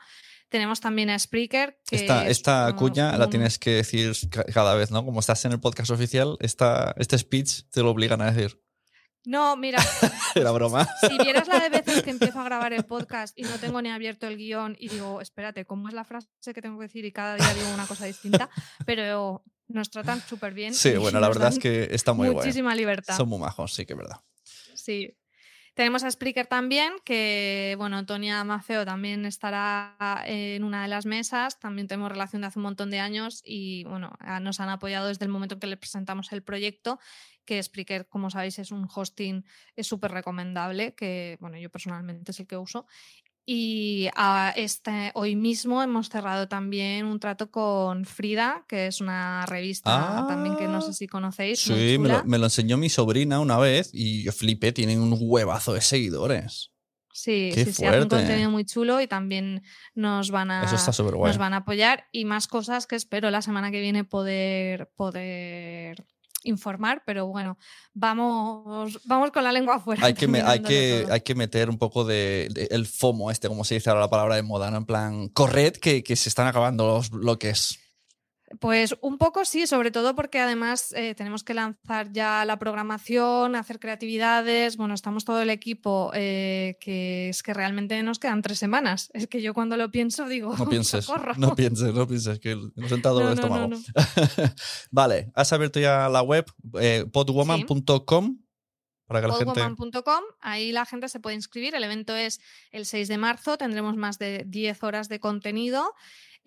Tenemos también a Spreaker. Que Esta, es esta cuña la tienes que decir ca- cada vez, ¿no? Como estás en el podcast oficial, esta, este speech te lo obligan a decir. No, mira, Era broma. Si vieras la de veces que empiezo a grabar el podcast y no tengo ni abierto el guion y digo, espérate, ¿cómo es la frase que tengo que decir? Y cada día digo una cosa distinta, pero nos tratan súper bien. Sí, bueno, la verdad es que está muy guay. Muchísima libertad. Son muy majos, sí que es verdad. Sí. Tenemos a Spreaker también, que bueno, Tonia Mafeo también estará en una de las mesas. También tenemos relación de hace un montón de años y bueno, nos han apoyado desde el momento en que le presentamos el proyecto. Que Spreaker, como sabéis, es un hosting es súper recomendable, que bueno, yo personalmente es el que uso. Y ah, este, hoy mismo hemos cerrado también un trato con Frida, que es una revista también que no sé si conocéis. Sí, me lo, me lo enseñó mi sobrina una vez y yo flipé, tienen un huevazo de seguidores. Sí, Qué sí, sí, hacen un fuerte. contenido muy chulo y también nos van a, Eso está superguay. nos van a apoyar y más cosas que espero la semana que viene poder, poder informar, pero bueno, vamos, vamos con la lengua afuera. Hay que, me- hay, que, hay que meter un poco de, de- el FOMO, este, como se dice ahora la palabra de moda, ¿no? En plan, corred que, que se están acabando los bloques. Pues un poco sí, sobre todo porque además eh, tenemos que lanzar ya la programación, hacer creatividades. Bueno, estamos todo el equipo, eh, que es que realmente nos quedan tres semanas. Es que yo cuando lo pienso digo, No pienses, "Socorro". no pienses, no pienses, que entra dolor No, no, estómago. vale, has abierto ya la web eh, podwoman.com para que la gente... podwoman.com, ahí la gente se puede inscribir. El evento es el 6 de marzo, tendremos más de 10 horas de contenido.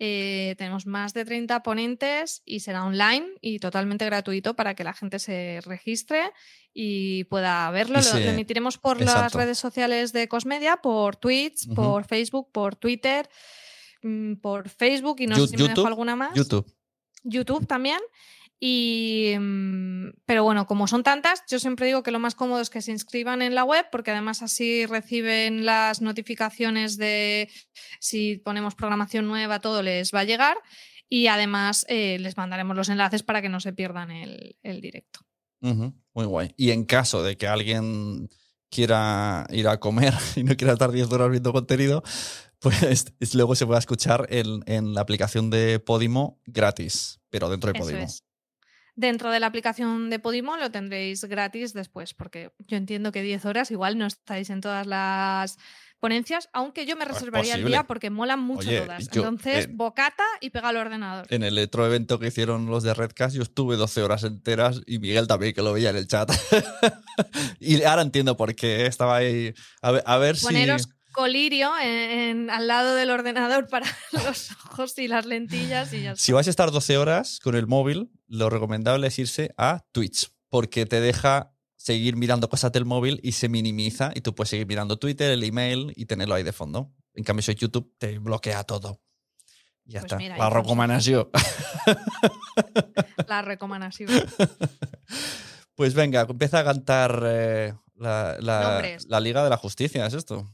Eh, tenemos más de 30 ponentes y será online y totalmente gratuito para que la gente se registre y pueda verlo. Y Lo, se- lo emitiremos por las redes sociales de Cosmedia, por Twitch, por Facebook, por Twitter, mm, por Facebook y no sé si me dejo alguna más. YouTube. YouTube también. Y, mm, pero bueno, como son tantas, yo siempre digo que lo más cómodo es que se inscriban en la web, porque además así reciben las notificaciones de si ponemos programación nueva, todo les va a llegar. Y además eh, les mandaremos los enlaces para que no se pierdan el, el directo. Muy guay. Y en caso de que alguien quiera ir a comer y no quiera estar 10 horas viendo contenido, pues es- luego se puede escuchar en, en la aplicación de Podimo gratis, pero dentro de Podimo. es. Dentro de la aplicación de Podimo lo tendréis gratis después, porque yo entiendo que 10 horas igual no estáis en todas las ponencias, aunque yo me reservaría el día porque molan mucho Oye, todas. yo, Entonces, eh, bocata y pega al ordenador. En el otro evento que hicieron los de Redcast, yo estuve 12 horas enteras y Miguel también, que lo veía en el chat. y ahora entiendo por qué estaba ahí. A ver, a ver si. Colirio en, en- al lado del ordenador para los ojos y las lentillas y ya Si vais a estar 12 horas con el móvil, lo recomendable es irse a Twitch, porque te deja seguir mirando cosas del móvil y se minimiza y tú puedes seguir mirando Twitter, el email y tenerlo ahí de fondo. En cambio, si YouTube te bloquea todo. Y ya Pues está. mira, La recomendación. la recomendación. pues venga, empieza a cantar eh, la, la- Nombres. la Liga de la Justicia, ¿es esto?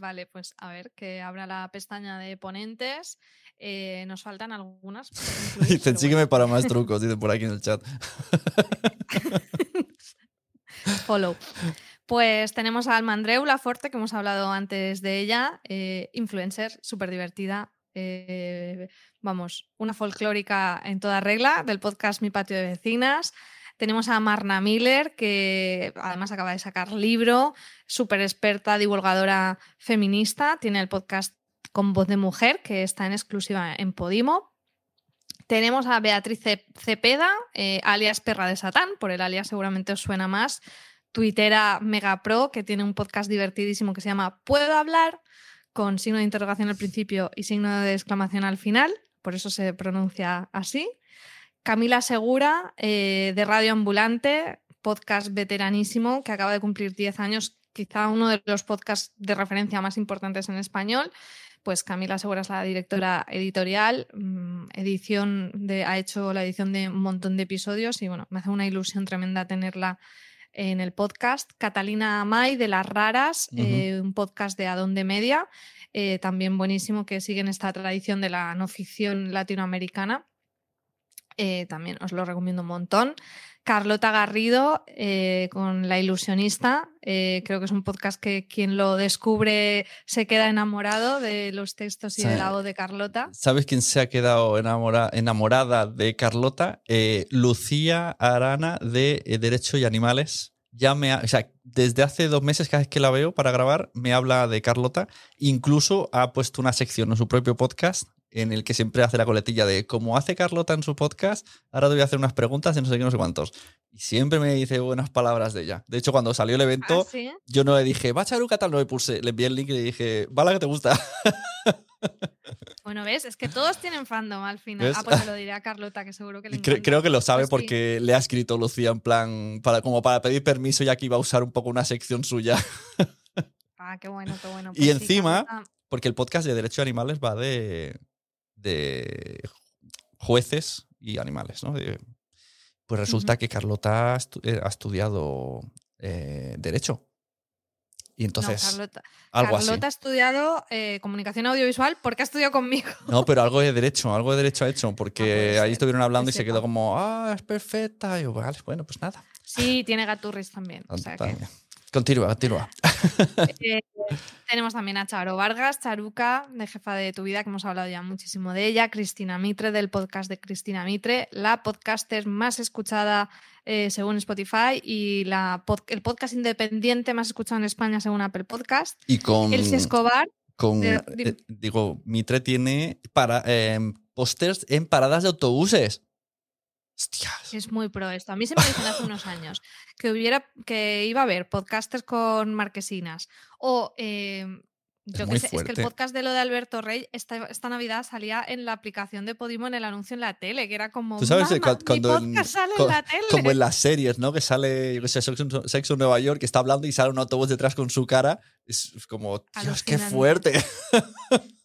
Vale, pues a ver, que abra la pestaña de ponentes. Eh, nos faltan algunas. incluir, Dicen, sígueme para más trucos, dicen por aquí en el chat. Follow. Pues tenemos a Alma Andreu Laforte, que hemos hablado antes de ella, eh, influencer, súper divertida. eh, vamos, una folclórica en toda regla del podcast Mi Patio de Vecinas. Tenemos a Marna Miller, que además acaba de sacar libro, súper experta, divulgadora feminista. Tiene el podcast con voz de mujer, que está en exclusiva en Podimo. Tenemos a Beatriz Ce- Cepeda, eh, alias Perra de Satán, por el alias seguramente os suena más. Tuitera Mega Pro, que tiene un podcast divertidísimo que se llama ¿Puedo hablar? con signo de interrogación al principio y signo de exclamación al final, por eso se pronuncia así. Camila Segura, eh, de Radio Ambulante, podcast veteranísimo que acaba de cumplir 10 años, quizá uno de los podcasts de referencia más importantes en español. Pues Camila Segura es la directora editorial, mm, edición de, ha hecho la edición de un montón de episodios y bueno, me hace una ilusión tremenda tenerla en el podcast. Catalina May de Las Raras, eh, un podcast de Adonde Media, eh, también buenísimo que siguen esta tradición de la no ficción latinoamericana. Eh, también os lo recomiendo un montón. Carlota Garrido eh, con La Ilusionista. eh, creo que es un podcast que quien lo descubre se queda enamorado de los textos y Sí. de la voz de Carlota. ¿Sabes quién se ha quedado enamora- enamorada de Carlota? Lucía Arana de Derecho y Animales. Ya me ha- o sea, desde hace dos meses, cada vez que la veo para grabar, me habla de Carlota. Incluso ha puesto una sección en su propio podcast en el que siempre hace la coletilla de como hace Carlota en su podcast, ahora te voy a hacer unas preguntas de no sé qué, no sé cuántos. Y siempre me dice buenas palabras de ella. De hecho, cuando salió el evento, ¿Ah, sí? yo no le dije, va Charuca tal, no le puse, le envié el link y le dije, va la que te gusta. Bueno, ves, es que todos tienen fandom al final. ¿Ves? Ah, pues se lo diré a Carlota, que seguro que le Cre- creo que lo sabe Pues sí. porque le ha escrito Lucía en plan, para, como para pedir permiso ya que iba a usar un poco una sección suya. Ah, qué bueno, qué bueno. y Pues sí, encima, Carlota- porque el podcast de Derecho a Animales va de, de jueces y animales, ¿no? De- pues resulta que Carlota ha, eh, estudiado eh, Derecho. Y entonces, no, Carlota, algo Carlota así. ha estudiado eh, comunicación audiovisual porque ha estudiado conmigo. No, pero algo de derecho, algo de derecho ha hecho, porque puede ahí estuvieron hablando y se quedó como, ah, es perfecta. Y yo, vale, bueno, pues nada. Sí, tiene gaturris también. o sea que- También. Continúa, continúa. Eh, tenemos también a Charo Vargas, Charuca, de Jefa de Tu Vida, que hemos hablado ya muchísimo de ella, Cristina Mitre, del podcast de Cristina Mitre, la podcaster más escuchada eh, según Spotify y la pod- el podcast independiente más escuchado en España según Apple Podcast. Y con. Elsie Escobar. con de- eh, digo, Mitre tiene para, eh, pósters en paradas de autobuses. Hostias. Es muy pro esto. A mí se me dicen hace unos años que hubiera que iba a haber podcasters con marquesinas o eh, Es yo muy qué sé, es que el podcast de lo de Alberto Rey esta, esta Navidad salía en la aplicación de Podimo en el anuncio en la tele, que era como Tú sabes eh, "Mamá, cua- cuando mi en- podcast sale en la tele. como en las series, ¿no? Que sale, yo qué sé, Sexo, Sexo en Nueva York, que está hablando y sale un autobús detrás con su cara. Es es como, Dios, qué fuerte.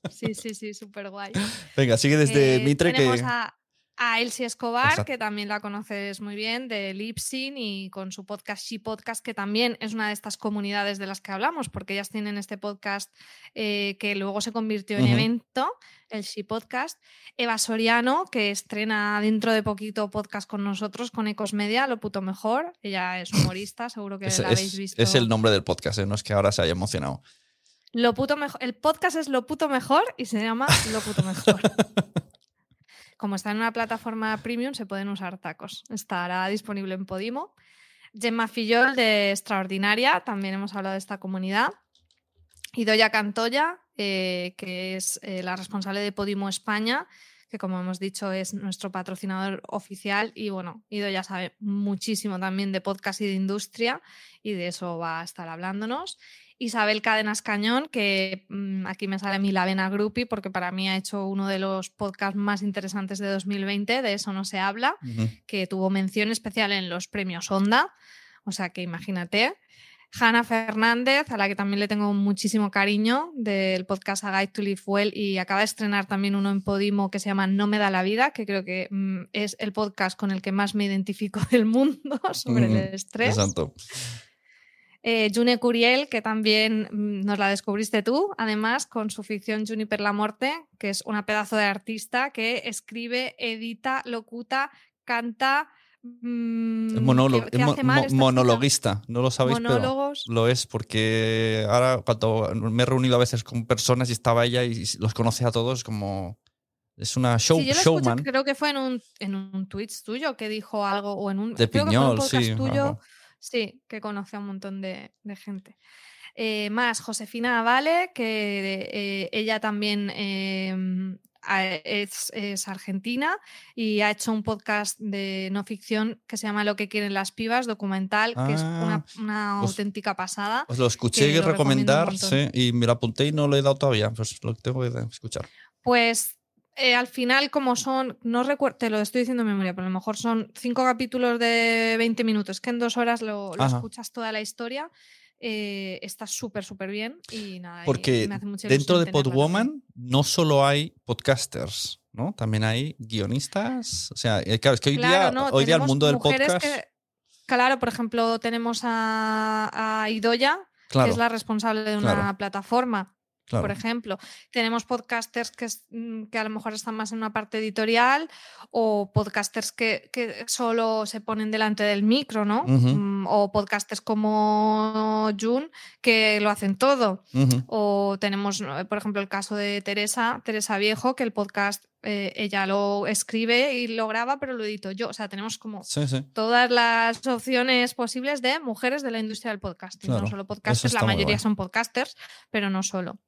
Sí, sí, sí, súper guay. Venga, sigue desde Eh, Mitre que. a, a Elsie Escobar, Exacto. que también la conoces muy bien, de Lipsin y con su podcast She Podcast, que también es una de estas comunidades de las que hablamos, porque ellas tienen este podcast eh, que luego se convirtió en evento, el She Podcast. Eva Soriano, que estrena dentro de poquito podcast con nosotros, con Ecos Media, lo puto mejor. Ella es humorista, seguro que Es, la habéis visto. es el nombre del podcast, ¿eh? no es que ahora se haya emocionado. Lo puto mejor. El podcast es Lo puto mejor y se llama Lo puto mejor. Como está en una plataforma premium, se pueden usar tacos. Estará disponible en Podimo. Gemma Fillol de Extraordinaria, también hemos hablado de esta comunidad. Idoya Cantoya, eh, que es eh, la responsable de Podimo España, que como hemos dicho es nuestro patrocinador oficial. Y bueno, Idoya sabe muchísimo también de podcast y de industria, y de eso va a estar hablándonos. Isabel Cadenas Cañón, que mm, aquí me sale a mí la vena groupie, porque para mí ha hecho uno de los podcasts más interesantes de 2020, de eso no se habla, que tuvo mención especial en los premios Onda, o sea que imagínate. Hanna Fernández, a la que también le tengo muchísimo cariño, del podcast A Guide to Live Well, y acaba de estrenar también uno en Podimo que se llama No me da la vida, que creo que mm, es el podcast con el que más me identifico del mundo sobre el estrés. Exacto. Eh, June Curiel, que también mm, nos la descubriste tú, además con su ficción Juniper la Morte, que es una pedazo de artista que escribe, edita, locuta, canta. mm, Es, monólogo- ¿qué- qué es mo- monologuista, no lo sabéis, Monólogos. pero lo es porque ahora cuando me he reunido a veces con personas y estaba ella y los conoce a todos como es una show, Sí, yo lo escuché, showman creo que fue en un, en un Twitch tuyo que dijo algo, o en un, de creo que fue en un Piñol, podcast sí. tuyo, algo. Sí, que conoce a un montón de, de gente. Eh, más, Josefina Vale, que eh, ella también eh, a- es, es argentina y ha hecho un podcast de no ficción que se llama Lo que quieren las pibas, documental, que es una, Ah, una os- auténtica pasada. Os lo escuché que lo recomendar sí, y me lo apunté y no lo he dado todavía, pues lo tengo que escuchar. Pues eh, al final, como son, no recuerdo, te lo estoy diciendo de memoria, pero a lo mejor son cinco capítulos de 20 minutos, que en dos horas lo, escuchas toda la historia. eh, está súper, súper bien y nada. y Porque me hace mucha dentro de Podwoman no solo hay podcasters, ¿no? También hay guionistas. O sea, eh, claro, es que hoy Claro, día, no, hoy día el mundo del podcast. que- claro, por ejemplo, tenemos a, a Idoya, Claro, que es la responsable de una claro. plataforma. Claro. por ejemplo. Tenemos podcasters que, mm, que a lo mejor están más en una parte editorial o podcasters que, que solo se ponen delante del micro, ¿no? Mm, O podcasters como Jun que lo hacen todo. O tenemos, ¿no? por ejemplo, el caso de Teresa, Teresa Viejo, que el podcast eh, ella lo escribe y lo graba, pero lo edito yo. O sea, tenemos como Sí, sí. todas las opciones posibles de mujeres de la industria del podcasting. Claro, No solo podcasters, la mayoría guay. son podcasters, pero no solo.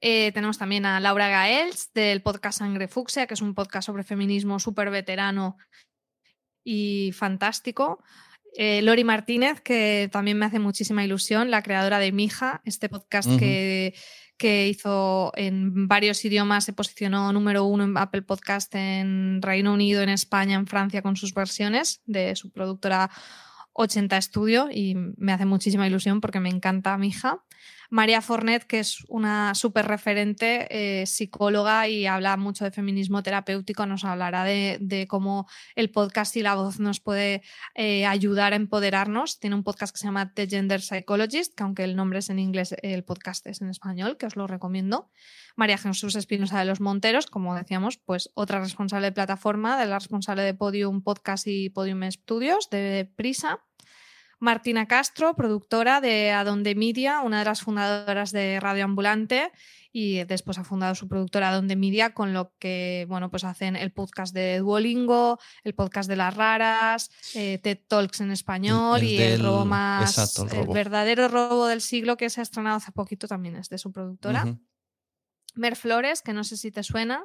Eh, tenemos también a Laura Gaels del podcast Sangre Fucsia, que es un podcast sobre feminismo súper veterano y fantástico. Eh, Lori Martínez, que también me hace muchísima ilusión, la creadora de Mija, este podcast que, que hizo en varios idiomas, se posicionó número uno en Apple Podcast en Reino Unido, en España, en Francia con sus versiones de su productora 80 Studio y me hace muchísima ilusión porque me encanta Mija. María Fornet, que es una súper referente eh, psicóloga y habla mucho de feminismo terapéutico, nos hablará de, cómo el podcast y la voz nos puede eh, ayudar a empoderarnos. Tiene un podcast que se llama The Gender Psychologist, que aunque el nombre es en inglés, el podcast es en español, que os lo recomiendo. María Jesús Espinosa de los Monteros, como decíamos, pues otra responsable de plataforma, de la responsable de Podium Podcast y Podium Studios de Prisa. Martina Castro, productora de Adonde Media, una de las fundadoras de Radio Ambulante y después ha fundado su productora Adonde Media, con lo que, bueno, pues hacen el podcast de Duolingo, el podcast de las raras, eh, TED Talks en español El y el robo más, exacto, el robo. verdadero robo del siglo que se ha estrenado hace poquito también es de su productora. Ujú. Mer Flores, que no sé si te suena.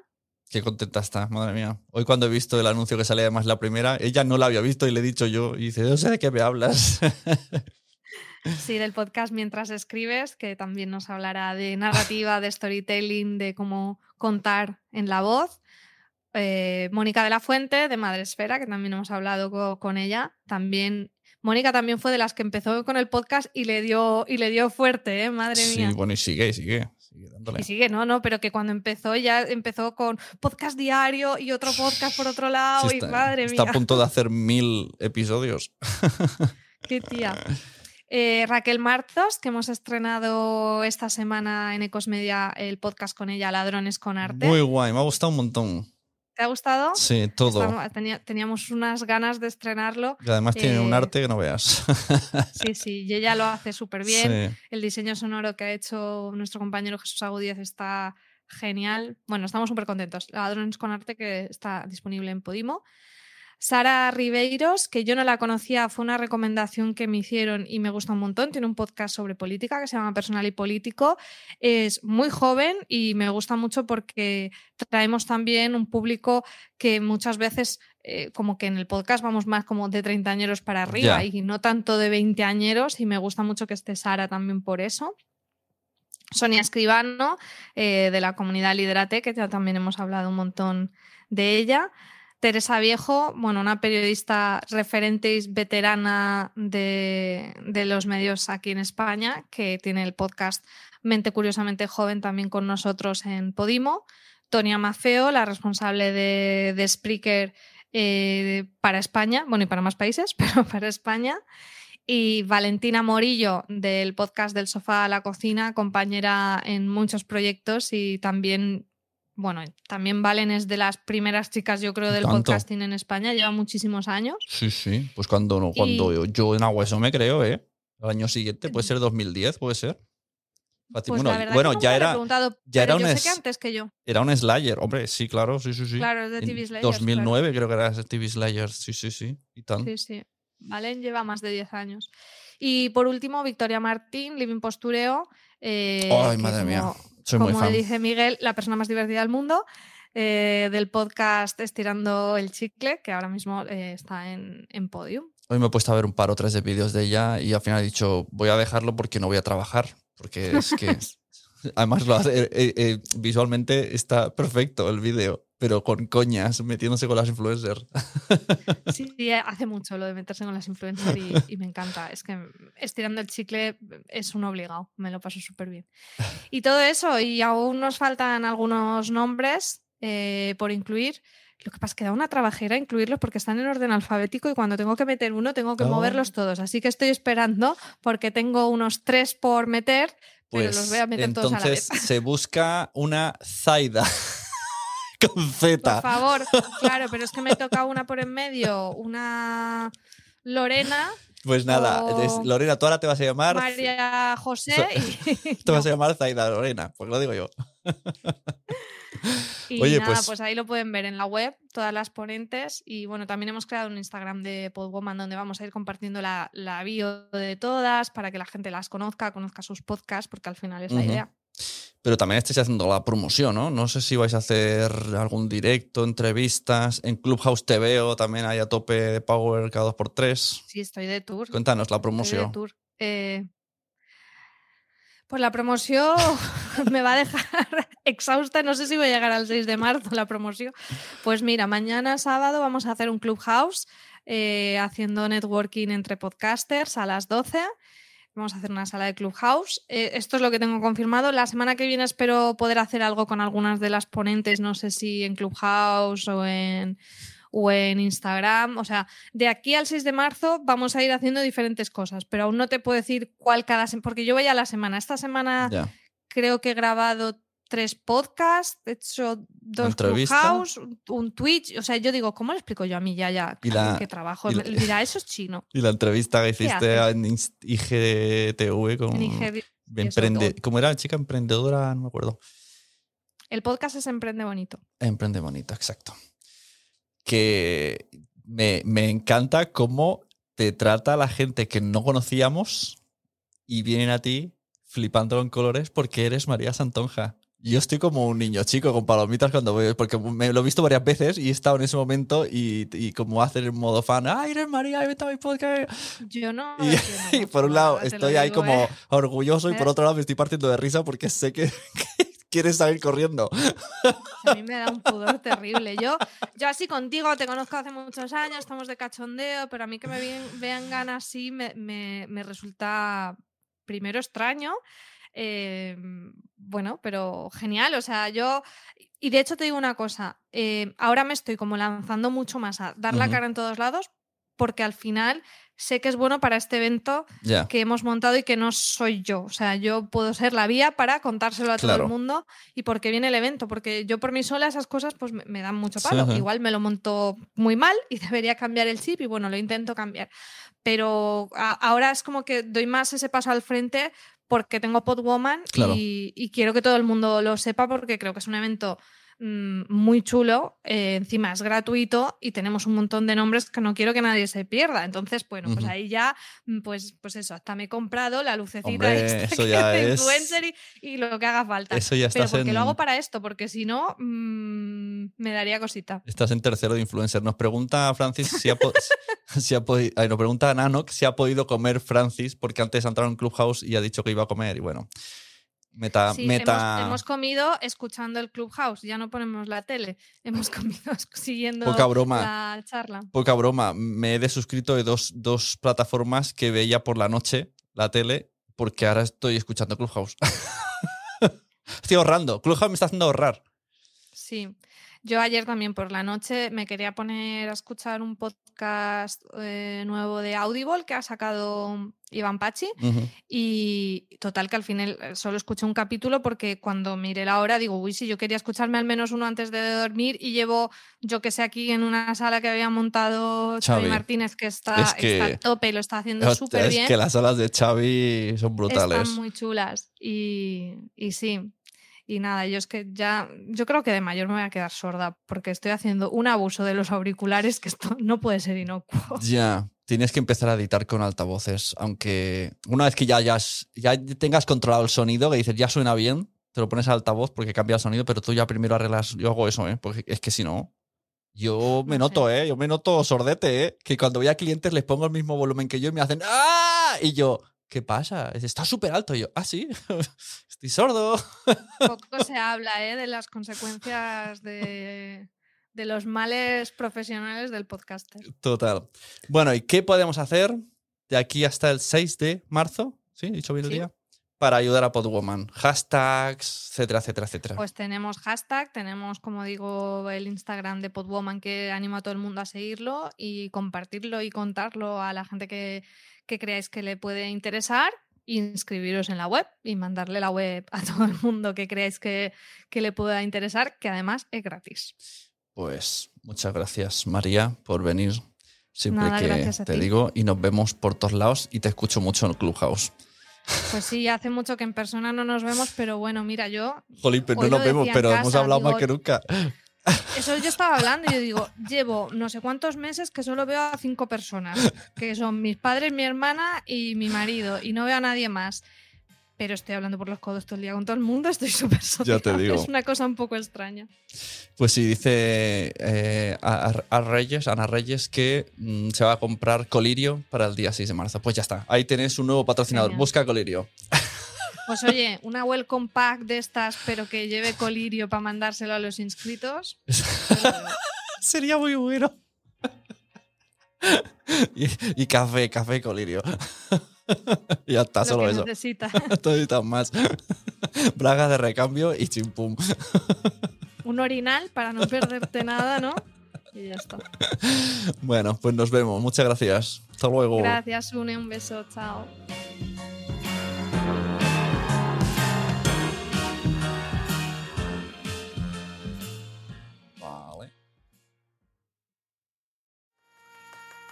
Qué contenta está, madre mía. Hoy cuando he visto el anuncio que sale además la primera, ella no la había visto y le he dicho yo, y dice, no sé de qué me hablas. Sí, del podcast Mientras escribes, que también nos hablará de narrativa, de storytelling, de cómo contar en la voz. Eh, Mónica de la Fuente, de Madresfera, que también hemos hablado co- con ella. También, Mónica también fue de las que empezó con el podcast y le dio, y le dio fuerte, ¿eh? madre sí, mía. bueno, y sigue, sigue. Sigue dándole. Y sigue, no, no, pero que cuando empezó ya empezó con podcast diario y otro podcast por otro lado Sí, y madre está mía. a punto de hacer mil episodios. Qué tía. Eh, Raquel Martos, que hemos estrenado esta semana en Ecos Media el podcast con ella, Ladrones con Arte. Muy guay, me ha gustado un montón. ¿Te ha gustado? Sí, todo. Estamos- teníamos unas ganas de estrenarlo. Y además tiene un Eh, arte que no veas. Sí, sí, y ella lo hace súper bien. Sí. El diseño sonoro que ha hecho nuestro compañero Jesús Agudíez está genial. Bueno, estamos súper contentos. Ladrones con Arte que está disponible en Podimo. Sara Ribeiros, que yo no la conocía, fue una recomendación que me hicieron y me gusta un montón. Tiene un podcast sobre política que se llama Personal y Político. Es muy joven y me gusta mucho porque traemos también un público que muchas veces, eh, como que en el podcast vamos más como de 30 añeros para arriba y no tanto de 20 añeros y me gusta mucho que esté Sara también por eso. Sonia Escribano, eh, de la comunidad Liderate, que ya también hemos hablado un montón de ella. Teresa Viejo, bueno, una periodista referente y veterana de, de los medios aquí en España, que tiene el podcast Mente Curiosamente Joven también con nosotros en Podimo. Tonia Mafeo, la responsable de, de Spreaker eh, para España, bueno, y para más países, pero para España. Y Valentina Morillo, del podcast del sofá a la cocina, compañera en muchos proyectos y también, bueno, también Valen es de las primeras chicas, yo creo, del Tanto. podcasting en España, lleva muchísimos años. Sí, sí. Pues cuando, no- cuando yo, yo en agua eso me creo, ¿eh? El año siguiente, puede ser 2010, puede ser. Fácil. Pues bueno, que ya era, ya era un sé que antes que yo. era un Slayer, hombre, sí, claro, sí, sí, sí. Claro, es de TV Slayers, 2009 creo que era TV Slayer, sí, sí, sí. Y. Sí, sí. Valen lleva más de 10 años. Y por último, Victoria Martín, Living Postureo. eh, Ay, madre mía. Como- muy fan. dice Miguel, la persona más divertida del mundo. eh, del podcast Estirando el Chicle, que ahora mismo eh, está en, en Podium. Hoy me he puesto a ver un par o tres de vídeos de ella y al final he dicho, voy a dejarlo porque no voy a trabajar. Porque es que. Además, lo hace, eh, visualmente está perfecto el vídeo, pero con coñas, metiéndose con las influencers. Sí, sí, hace mucho lo de meterse con las influencers y, y me encanta. Es que estirando el chicle es un obligado, me lo paso súper bien. Y todo eso, y aún nos faltan algunos nombres eh, por incluir. Lo que pasa es que da una trabajera incluirlos porque están en orden alfabético y cuando tengo que meter uno tengo que Oh. moverlos todos. Así que estoy esperando porque tengo unos tres por meter, pero Pues los voy a meter todos a la entonces vez. se busca una Zaida con Z. Por favor, claro, pero es que me toca una por en medio, una Lorena, Pues nada, o Lorena, tú ahora te vas a llamar. María José y, Te vas a llamar Zaida Lorena, pues lo digo yo. y Oye, nada, pues- pues... ahí lo pueden ver en la web, todas las ponentes. Y bueno, también hemos creado un Instagram de Podwoman donde vamos a ir compartiendo la, la bio de todas para que la gente las conozca, conozca sus podcasts, porque al final es la idea. Pero también estáis haciendo la promoción, ¿no? No sé si vais a hacer algún directo, entrevistas. En Clubhouse TV o también hay a tope de Power cada dos por tres. Sí, estoy de tour. Cuéntanos la Estoy de promoción. tour. Eh, pues la promoción me va a dejar exhausta. No sé si voy a llegar al 6 de marzo la promoción. Pues mira, mañana sábado vamos a hacer un clubhouse eh, haciendo networking entre podcasters a las 12. Vamos a hacer una sala de Clubhouse. Eh, esto es lo que tengo confirmado. La semana que viene espero poder hacer algo con algunas de las ponentes, no sé si en Clubhouse o en, o en Instagram. O sea, de aquí al 6 de marzo vamos a ir haciendo diferentes cosas, pero aún no te puedo decir cuál cada semana, porque yo voy a la semana. Esta semana creo que he grabado tres podcasts, he hecho dos. Clubhouse, un Twitch. O sea, yo digo, ¿cómo le explico yo a mí ya, ya, Y la- que trabajo? y la- Él dirá, eso es chino. Y la entrevista que hiciste en IGTV con En IGTV, emprende, ¿Cómo era? Chica emprendedora, no me acuerdo. El podcast es Emprende Bonito. Emprende bonito, exacto. Que me, me encanta cómo te trata la gente que no conocíamos y vienen a ti flipándolo en colores porque eres María Santonja. Yo estoy como un niño chico con palomitas cuando voy, porque me lo he visto varias veces y he estado en ese momento y, y como hacer el modo fan, ¡ay, eres María! ¡Vete a mi podcast! Yo no. Y, yo no, y por un lado estoy ahí digo, como ¿eh? orgulloso y por otro lado me estoy partiendo de risa porque sé que, que quieres salir corriendo. A mí me da un pudor terrible. Yo, yo así contigo te conozco hace muchos años, estamos de cachondeo, pero a mí que me ven- vengan así me, me- me resulta primero extraño. Eh, bueno, pero genial. O sea, yo. Y de hecho te digo una cosa. eh, ahora me estoy como lanzando mucho más a dar la cara en todos lados, porque al final sé que es bueno para este evento que hemos montado y que no soy yo. O sea, yo puedo ser la vía para contárselo a todo el mundo y porque viene el evento, porque yo por mí sola esas cosas pues me, me dan mucho palo. Igual me lo monto muy mal y debería cambiar el chip y bueno, lo intento cambiar. Pero a- ahora es como que doy más ese paso al frente porque tengo Podwoman Claro. y, y quiero que todo el mundo lo sepa porque creo que es un evento mm, muy chulo, eh, encima es gratuito y tenemos un montón de nombres que no quiero que nadie se pierda. Entonces, bueno, pues ahí ya, mm, pues, pues eso, hasta me he comprado la lucecita Hombre, esta eso que ya de es- influencer y, y lo que haga falta. Eso ya Pero estás porque lo hago para esto, porque si no, mm, me daría cosita. Estás en tercero de influencer. Nos pregunta Francis si ha, po- si ha podido. Nos pregunta Nanok si ha podido comer Francis, porque antes ha entrado en Clubhouse y ha dicho que iba a comer. Y bueno, meta. Sí, meta hemos, hemos comido escuchando el Clubhouse, ya no ponemos la tele, hemos comido siguiendo Poca broma. la charla. Poca broma. Me he desuscrito de dos, dos plataformas que veía por la noche, la tele, porque ahora estoy escuchando Clubhouse. estoy ahorrando. Clubhouse me está haciendo ahorrar. Sí, yo ayer también por la noche me quería poner a escuchar un podcast eh, nuevo de Audible que ha sacado Iván Pachi y total que al final eh, solo escuché un capítulo porque cuando miré la hora digo, uy, si yo quería escucharme al menos uno antes de dormir y llevo, yo que sé, aquí en una sala que había montado Xavi, Xavi. Martínez que está, Es que- está a tope y lo está haciendo súper es bien. que las salas de Xavi son brutales. Están muy chulas y, y sí. Y nada, yo es que ya, yo creo que de mayor me voy a quedar sorda porque estoy haciendo un abuso de los auriculares que esto no puede ser inocuo. Ya, tienes que empezar a editar con altavoces, aunque una vez que ya, hayas- ya tengas controlado el sonido, que dices ya suena bien, te lo pones al altavoz porque cambia el sonido, pero tú ya primero arreglas, yo hago eso, ¿eh? porque es que si no, yo me noto, ¿eh? yo me noto sordete, ¿eh? que cuando voy a clientes les pongo el mismo volumen que yo y me hacen ¡Ah! Y yo, ¿qué pasa? Está súper alto. Y yo, ah, sí, estoy sordo. Poco se habla ¿eh? de las consecuencias de, de los males profesionales del podcaster. Total. Bueno, ¿y qué podemos hacer de aquí hasta el 6 de marzo? ¿Sí? ¿He dicho bien el Sí. día? Para ayudar a Podwoman. Hashtags, etcétera, etcétera, etcétera. Pues tenemos hashtag, tenemos, como digo, el Instagram de Podwoman que animo a todo el mundo a seguirlo y compartirlo y contarlo a la gente que, que creáis que le puede interesar. Inscribiros en la web y mandarle la web a todo el mundo que creáis que, que le pueda interesar, que además es gratis. Pues muchas gracias, María, por venir siempre Nada, que te ti. digo. Y nos vemos por todos lados y te escucho mucho en el Clubhouse. Pues sí, hace mucho que en persona no nos vemos, pero bueno, mira, yo Jolín, pero Hoy no nos vemos, pero hemos hablado más que nunca. Eso yo estaba hablando y yo digo, llevo no sé cuántos meses que solo veo a cinco personas, que son mis padres, mi hermana y mi marido, y no veo a nadie más. Pero estoy hablando por los codos todo el día con todo el mundo, estoy súper Ya te digo. Es una cosa un poco extraña. Pues sí, dice eh, a, a Reyes, Ana Reyes, que mm, se va a comprar Colirio para el día 6 de marzo. Pues ya está. Ahí tenés un nuevo patrocinador. Genial. Busca Colirio. Pues oye, una welcome pack de estas, pero que lleve colirio para mandárselo a los inscritos. Sería muy bueno. y, y café, café Colirio. Y ya está, lo solo que eso. necesita. No necesitas más. Braga de recambio y chimpum. Un orinal para no perderte nada, ¿no? Y ya está. Bueno, pues nos vemos. Muchas gracias. Hasta luego. Gracias, Une. Un beso. Chao.